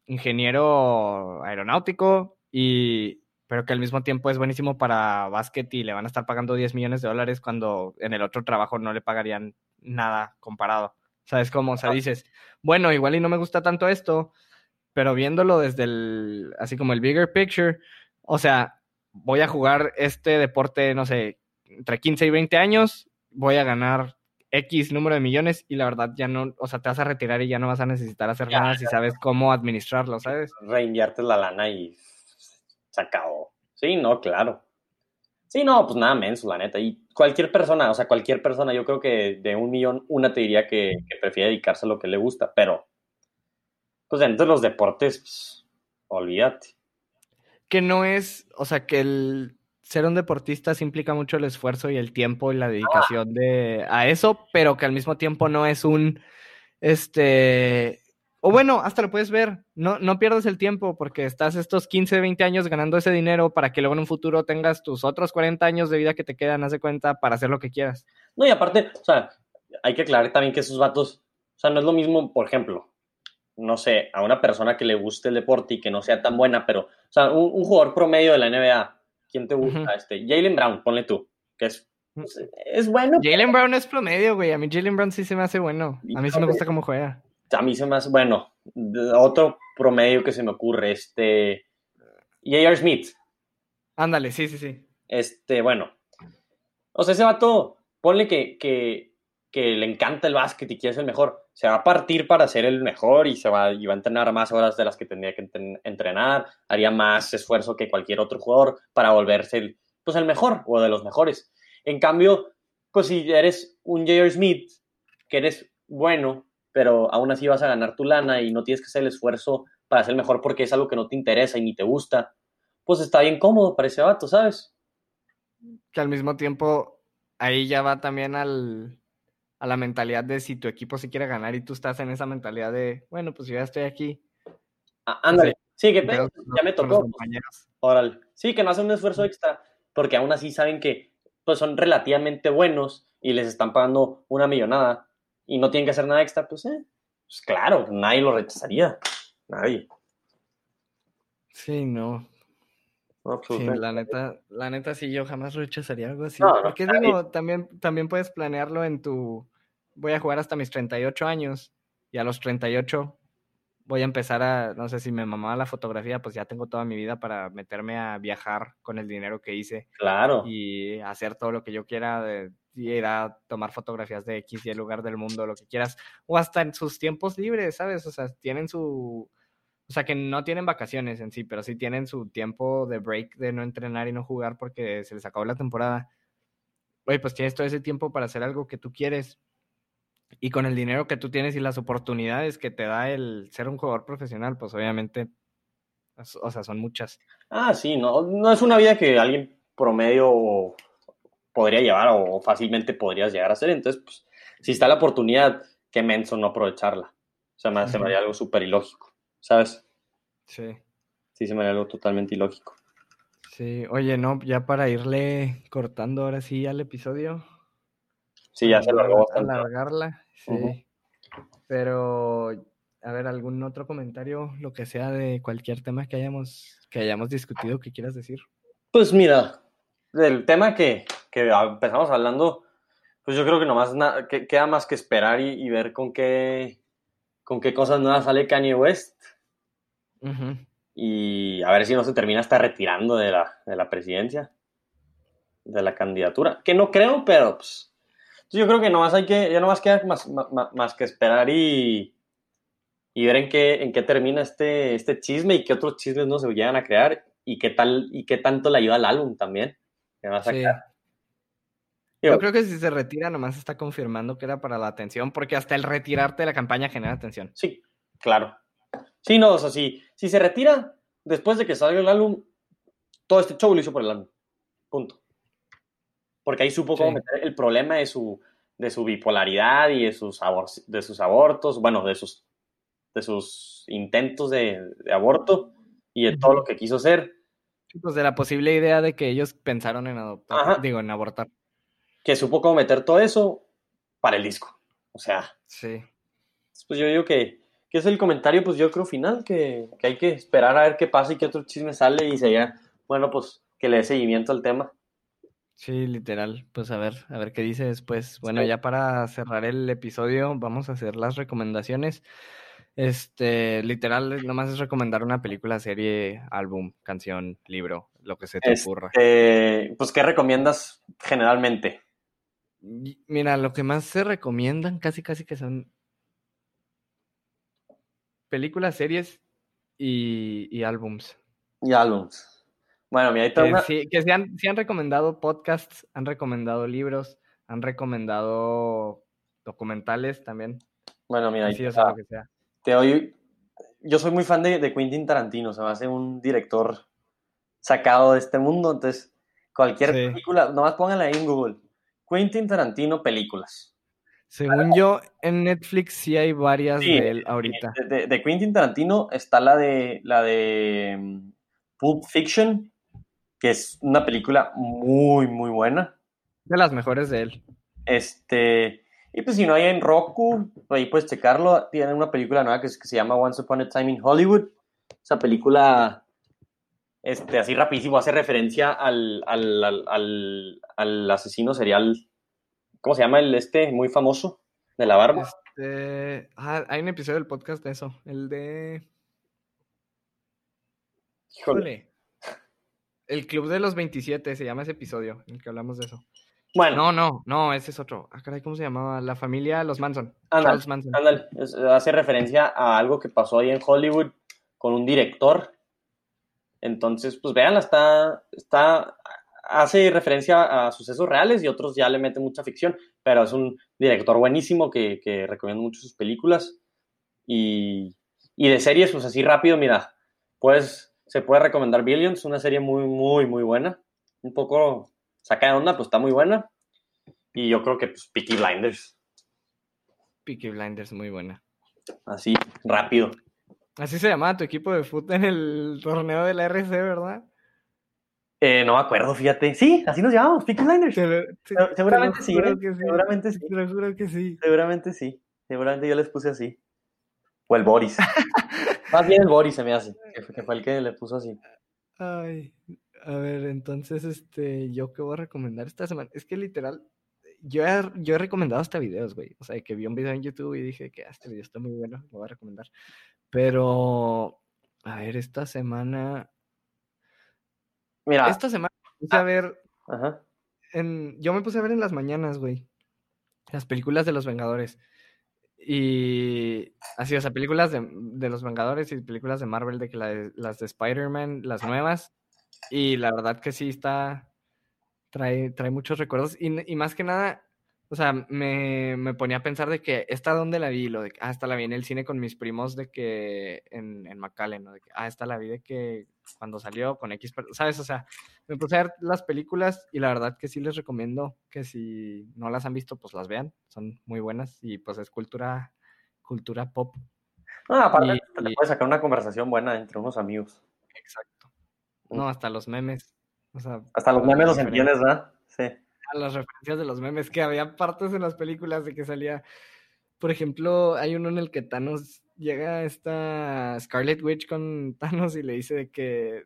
ingeniero aeronáutico y, pero que al mismo tiempo es buenísimo para básquet y le van a estar pagando 10 millones de dólares cuando en el otro trabajo no le pagarían nada comparado. ¿Sabes cómo? O sea, dices, bueno, igual y no me gusta tanto esto, pero viéndolo desde el, así como el bigger picture, o sea, voy a jugar este deporte, no sé, entre 15 y 20 años, voy a ganar X número de millones y la verdad ya no, o sea, te vas a retirar y ya no vas a necesitar hacer nada si sabes cómo administrarlo, ¿sabes? Reinviertes la lana y se acabó. Sí, no, claro. Sí, no, pues nada menos, la neta. Y cualquier persona, o sea, cualquier persona, yo creo que de un millón, una te diría que, prefiere dedicarse a lo que le gusta, pero, pues dentro de los deportes, pues, olvídate. Que no es, o sea, que el ser un deportista sí implica mucho el esfuerzo y el tiempo y la dedicación de, a eso, pero que al mismo tiempo no es un, este, o bueno, hasta lo puedes ver, no, no pierdas el tiempo porque estás estos 15, 20 años ganando ese dinero para que luego en un futuro tengas tus otros 40 años de vida que te quedan, haz de cuenta, para hacer lo que quieras. No, y aparte, o sea, hay que aclarar también que esos vatos, o sea, no es lo mismo, por ejemplo, no sé, a una persona que le guste el deporte y que no sea tan buena, pero, o sea, un, jugador promedio de la NBA, ¿quién te gusta? Este, Jalen Brown, ponle tú, que es pues, es bueno. Jalen Brown es promedio, güey. A mí Jalen Brown sí se me hace bueno. A mí sí me gusta cómo juega a mí se me hace, bueno, otro promedio que se me ocurre, este, J.R. Smith. Ándale, sí, sí, sí. Este, bueno, o sea, ese vato, ponle que, que, que le encanta el básquet y quiere ser el mejor, se va a partir para ser el mejor y se va, y va a entrenar más horas de las que tendría que entrenar, haría más esfuerzo que cualquier otro jugador para volverse el, pues el mejor o de los mejores. En cambio, pues si eres un J.R. Smith, que eres bueno, pero aún así vas a ganar tu lana y no tienes que hacer el esfuerzo para ser mejor porque es algo que no te interesa y ni te gusta, pues está bien cómodo para ese vato, ¿sabes? Que al mismo tiempo ahí ya va también al, a la mentalidad de si tu equipo se quiere ganar y tú estás en esa mentalidad de, bueno, pues yo ya estoy aquí. Ah, ándale, sí, que ya me tocó. Pues, sí, que no hacen un esfuerzo extra porque aún así saben que pues, son relativamente buenos y les están pagando una millonada y no tienen que hacer nada extra, pues, eh, pues claro, nadie lo rechazaría. Nadie. Sí, no. sí, la neta, la neta sí, yo jamás rechazaría algo así. Porque digo, también, también puedes planearlo en tu, voy a jugar hasta mis 38 años y a los 38 voy a empezar a, no sé si me mamaba la fotografía, pues ya tengo toda mi vida para meterme a viajar con el dinero que hice. Claro. Y hacer todo lo que yo quiera de, ir a tomar fotografías de X y el lugar del mundo, lo que quieras, o hasta en sus tiempos libres, ¿sabes? O sea, tienen su, o sea, que no tienen vacaciones en sí, pero sí tienen su tiempo de break de no entrenar y no jugar porque se les acabó la temporada. Oye, pues tienes todo ese tiempo para hacer algo que tú quieres. Y con el dinero que tú tienes y las oportunidades que te da el ser un jugador profesional, pues obviamente, o sea, son muchas. Ah, sí, no, no es una vida que alguien promedio podría llevar o fácilmente podrías llegar a hacer. Entonces, pues, si está la oportunidad, qué menso no aprovecharla. O sea, me, hace algo súper ilógico, ¿sabes? Sí. Sí, se me haría algo totalmente ilógico. Sí, oye, no, ya para irle cortando ahora sí al episodio. Sí, ya se largó bastante. Alargarla, sí. Pero, a ver, algún otro comentario, lo que sea de cualquier tema que hayamos, que hayamos discutido, que quieras decir. Pues mira, del tema que, empezamos hablando, pues yo creo que nomás que, queda más que esperar y, ver con qué, con qué cosas nuevas sale Kanye West. Y a ver si no se termina hasta retirando de la, de la presidencia, de la candidatura. Que no creo, pero pues, yo creo que nomás hay que, ya nomás queda más, más, que esperar y, y ver en qué, en qué termina este, este chisme y qué otros chismes no se llegan a crear y qué tal y qué tanto le ayuda al álbum también. Yo creo que si se retira, nomás está confirmando que era para la atención, porque hasta el retirarte de la campaña genera atención. Sí, claro. Sí, no, o sea, si, si se retira después de que salga el álbum, todo este show lo hizo por el álbum. Punto. Porque ahí supo cómo meter el problema de su, de su bipolaridad y de sus, de sus abortos, bueno, de sus, de sus intentos de, aborto y de todo lo que quiso hacer pues de la posible idea de que ellos pensaron en adoptar, digo, en abortar. Que supo cómo meter todo eso para el disco. O sea. Sí. Pues yo digo que, que es el comentario, pues yo creo final, que, que, hay que esperar a ver qué pasa y qué otro chisme sale y sería bueno, pues que le dé seguimiento al tema. Sí, literal. Pues a ver, a ver qué dice después. Bueno, ya para cerrar el episodio, vamos a hacer las recomendaciones. Este, literal, nomás es recomendar una película, serie, álbum, canción, libro, lo que se te ocurra. Este, pues, ¿qué recomiendas generalmente? Mira, lo que más se recomiendan casi casi que son películas, series y, y álbums. Y álbums. Bueno, mira, ahí que, sí, que han, han recomendado podcasts, han recomendado libros, han recomendado documentales también. Bueno, mira, ahí lo que sea. Te oí, yo soy muy fan de, de Quentin Tarantino, se me hace un director sacado de este mundo, entonces cualquier película, nomás pónganla ahí en Google. Quentin Tarantino películas. Según yo, en Netflix sí hay varias de él ahorita. De, de, Quentin Tarantino está la de la de mm, Pulp Fiction, que es una película muy, muy buena. De las mejores de él. Este, y pues si no hay en Roku, ahí puedes checarlo. Tiene una película nueva que, se llama Once Upon a Time in Hollywood. Esa película, este, así rapidísimo, hace referencia al, al, asesino serial. ¿Cómo se llama el este muy famoso de la barba? Este, ah, hay un episodio del podcast de eso. El de. Híjole. El Club de los 27 se llama ese episodio, en el que hablamos de eso. Bueno. No, no, no, ese es otro. Ah, caray, ¿cómo se llamaba? La familia Los Manson. Charles Manson. hace referencia a algo que pasó ahí en Hollywood con un director. Entonces, pues vean, está, está, hace referencia a sucesos reales y otros ya le meten mucha ficción, pero es un director buenísimo que, que recomiendo mucho sus películas. Y, y de series, pues así rápido, mira, pues se puede recomendar Billions, una serie muy, muy, muy buena. Un poco saca de onda, pues está muy buena. Y yo creo que pues Peaky Blinders. Peaky Blinders, muy buena. Así, rápido. Así se llamaba tu equipo de fútbol en el torneo de la RC, ¿verdad? Eh, no me acuerdo, fíjate. Sí, así nos llamamos, Peaky Blinders. seguramente sí, Seguramente sí. Seguro que sí. Seguramente sí. Seguramente yo les puse así. O el Boris. [LAUGHS] Más bien el Boris se me hace, que fue el que le puso así. Ay, a ver, entonces, este, yo qué voy a recomendar esta semana. Es que literal, yo he, yo he recomendado hasta videos, güey. O sea, que vi un video en YouTube y dije que ah, este video está muy bueno, lo voy a recomendar. Pero, a ver, esta semana. Mira. Esta semana me puse a ah, ver. Ajá. En, yo me puse a ver en las mañanas, güey. Las películas de los Vengadores. Y así, o sea, películas de, de los Vengadores y películas de Marvel, de que las de Spider-Man, las nuevas, y la verdad que sí está, trae, trae muchos recuerdos. Y, y más que nada, o sea, me, me, ponía a pensar de que esta donde la vi, lo de ah, esta la vi en el cine con mis primos de que en, en McAllen, ¿no? De que, ah, esta la vi de que cuando salió con X, ¿sabes? O sea, me puse a ver las películas y la verdad que sí les recomiendo que si no las han visto, pues las vean, son muy buenas y pues es cultura, cultura pop. Ah, aparte, te puedes sacar una conversación buena entre unos amigos. Exacto. No, hasta los memes. hasta los memes los entiendes, ¿verdad? Sí. A las referencias de los memes, que había partes en las películas de que salía. Por ejemplo, hay uno en el que Thanos llega esta Scarlet Witch con [LAUGHS] Thanos y le dice de que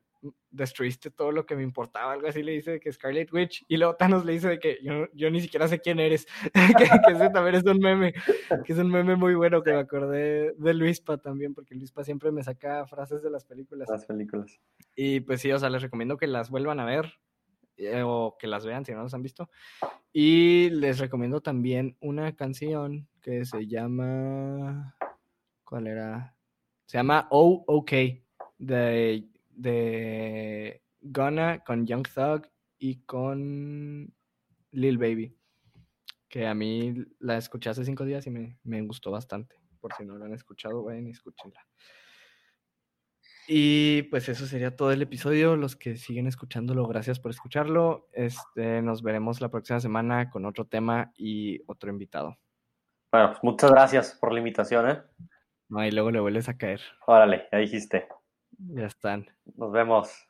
destruiste todo lo que me importaba, algo así le dice de que Scarlet Witch, y luego Thanos le dice de que yo, yo ni siquiera sé quién eres, [LAUGHS] que, ese también es un meme, que es un meme muy bueno que me acordé de Luispa también, porque Luispa siempre me saca frases de las películas. Las películas. Y pues sí, o sea, les recomiendo que las vuelvan a ver, eh, o que las vean si no las han visto, y les recomiendo también una canción que se llama, ¿cuál era? Se llama Oh OK, de de Gunna con Young Thug y con Lil Baby. Que a mí la escuché hace cinco días y me, gustó bastante. Por si no la han escuchado, vayan y escúchenla. Y pues eso sería todo el episodio. Los que siguen escuchándolo, gracias por escucharlo. Este, nos veremos la próxima semana con otro tema y otro invitado. Bueno, pues muchas gracias por la invitación, ¿eh? No, y luego le vuelves a caer. Órale, ya dijiste. Ya están. Nos vemos.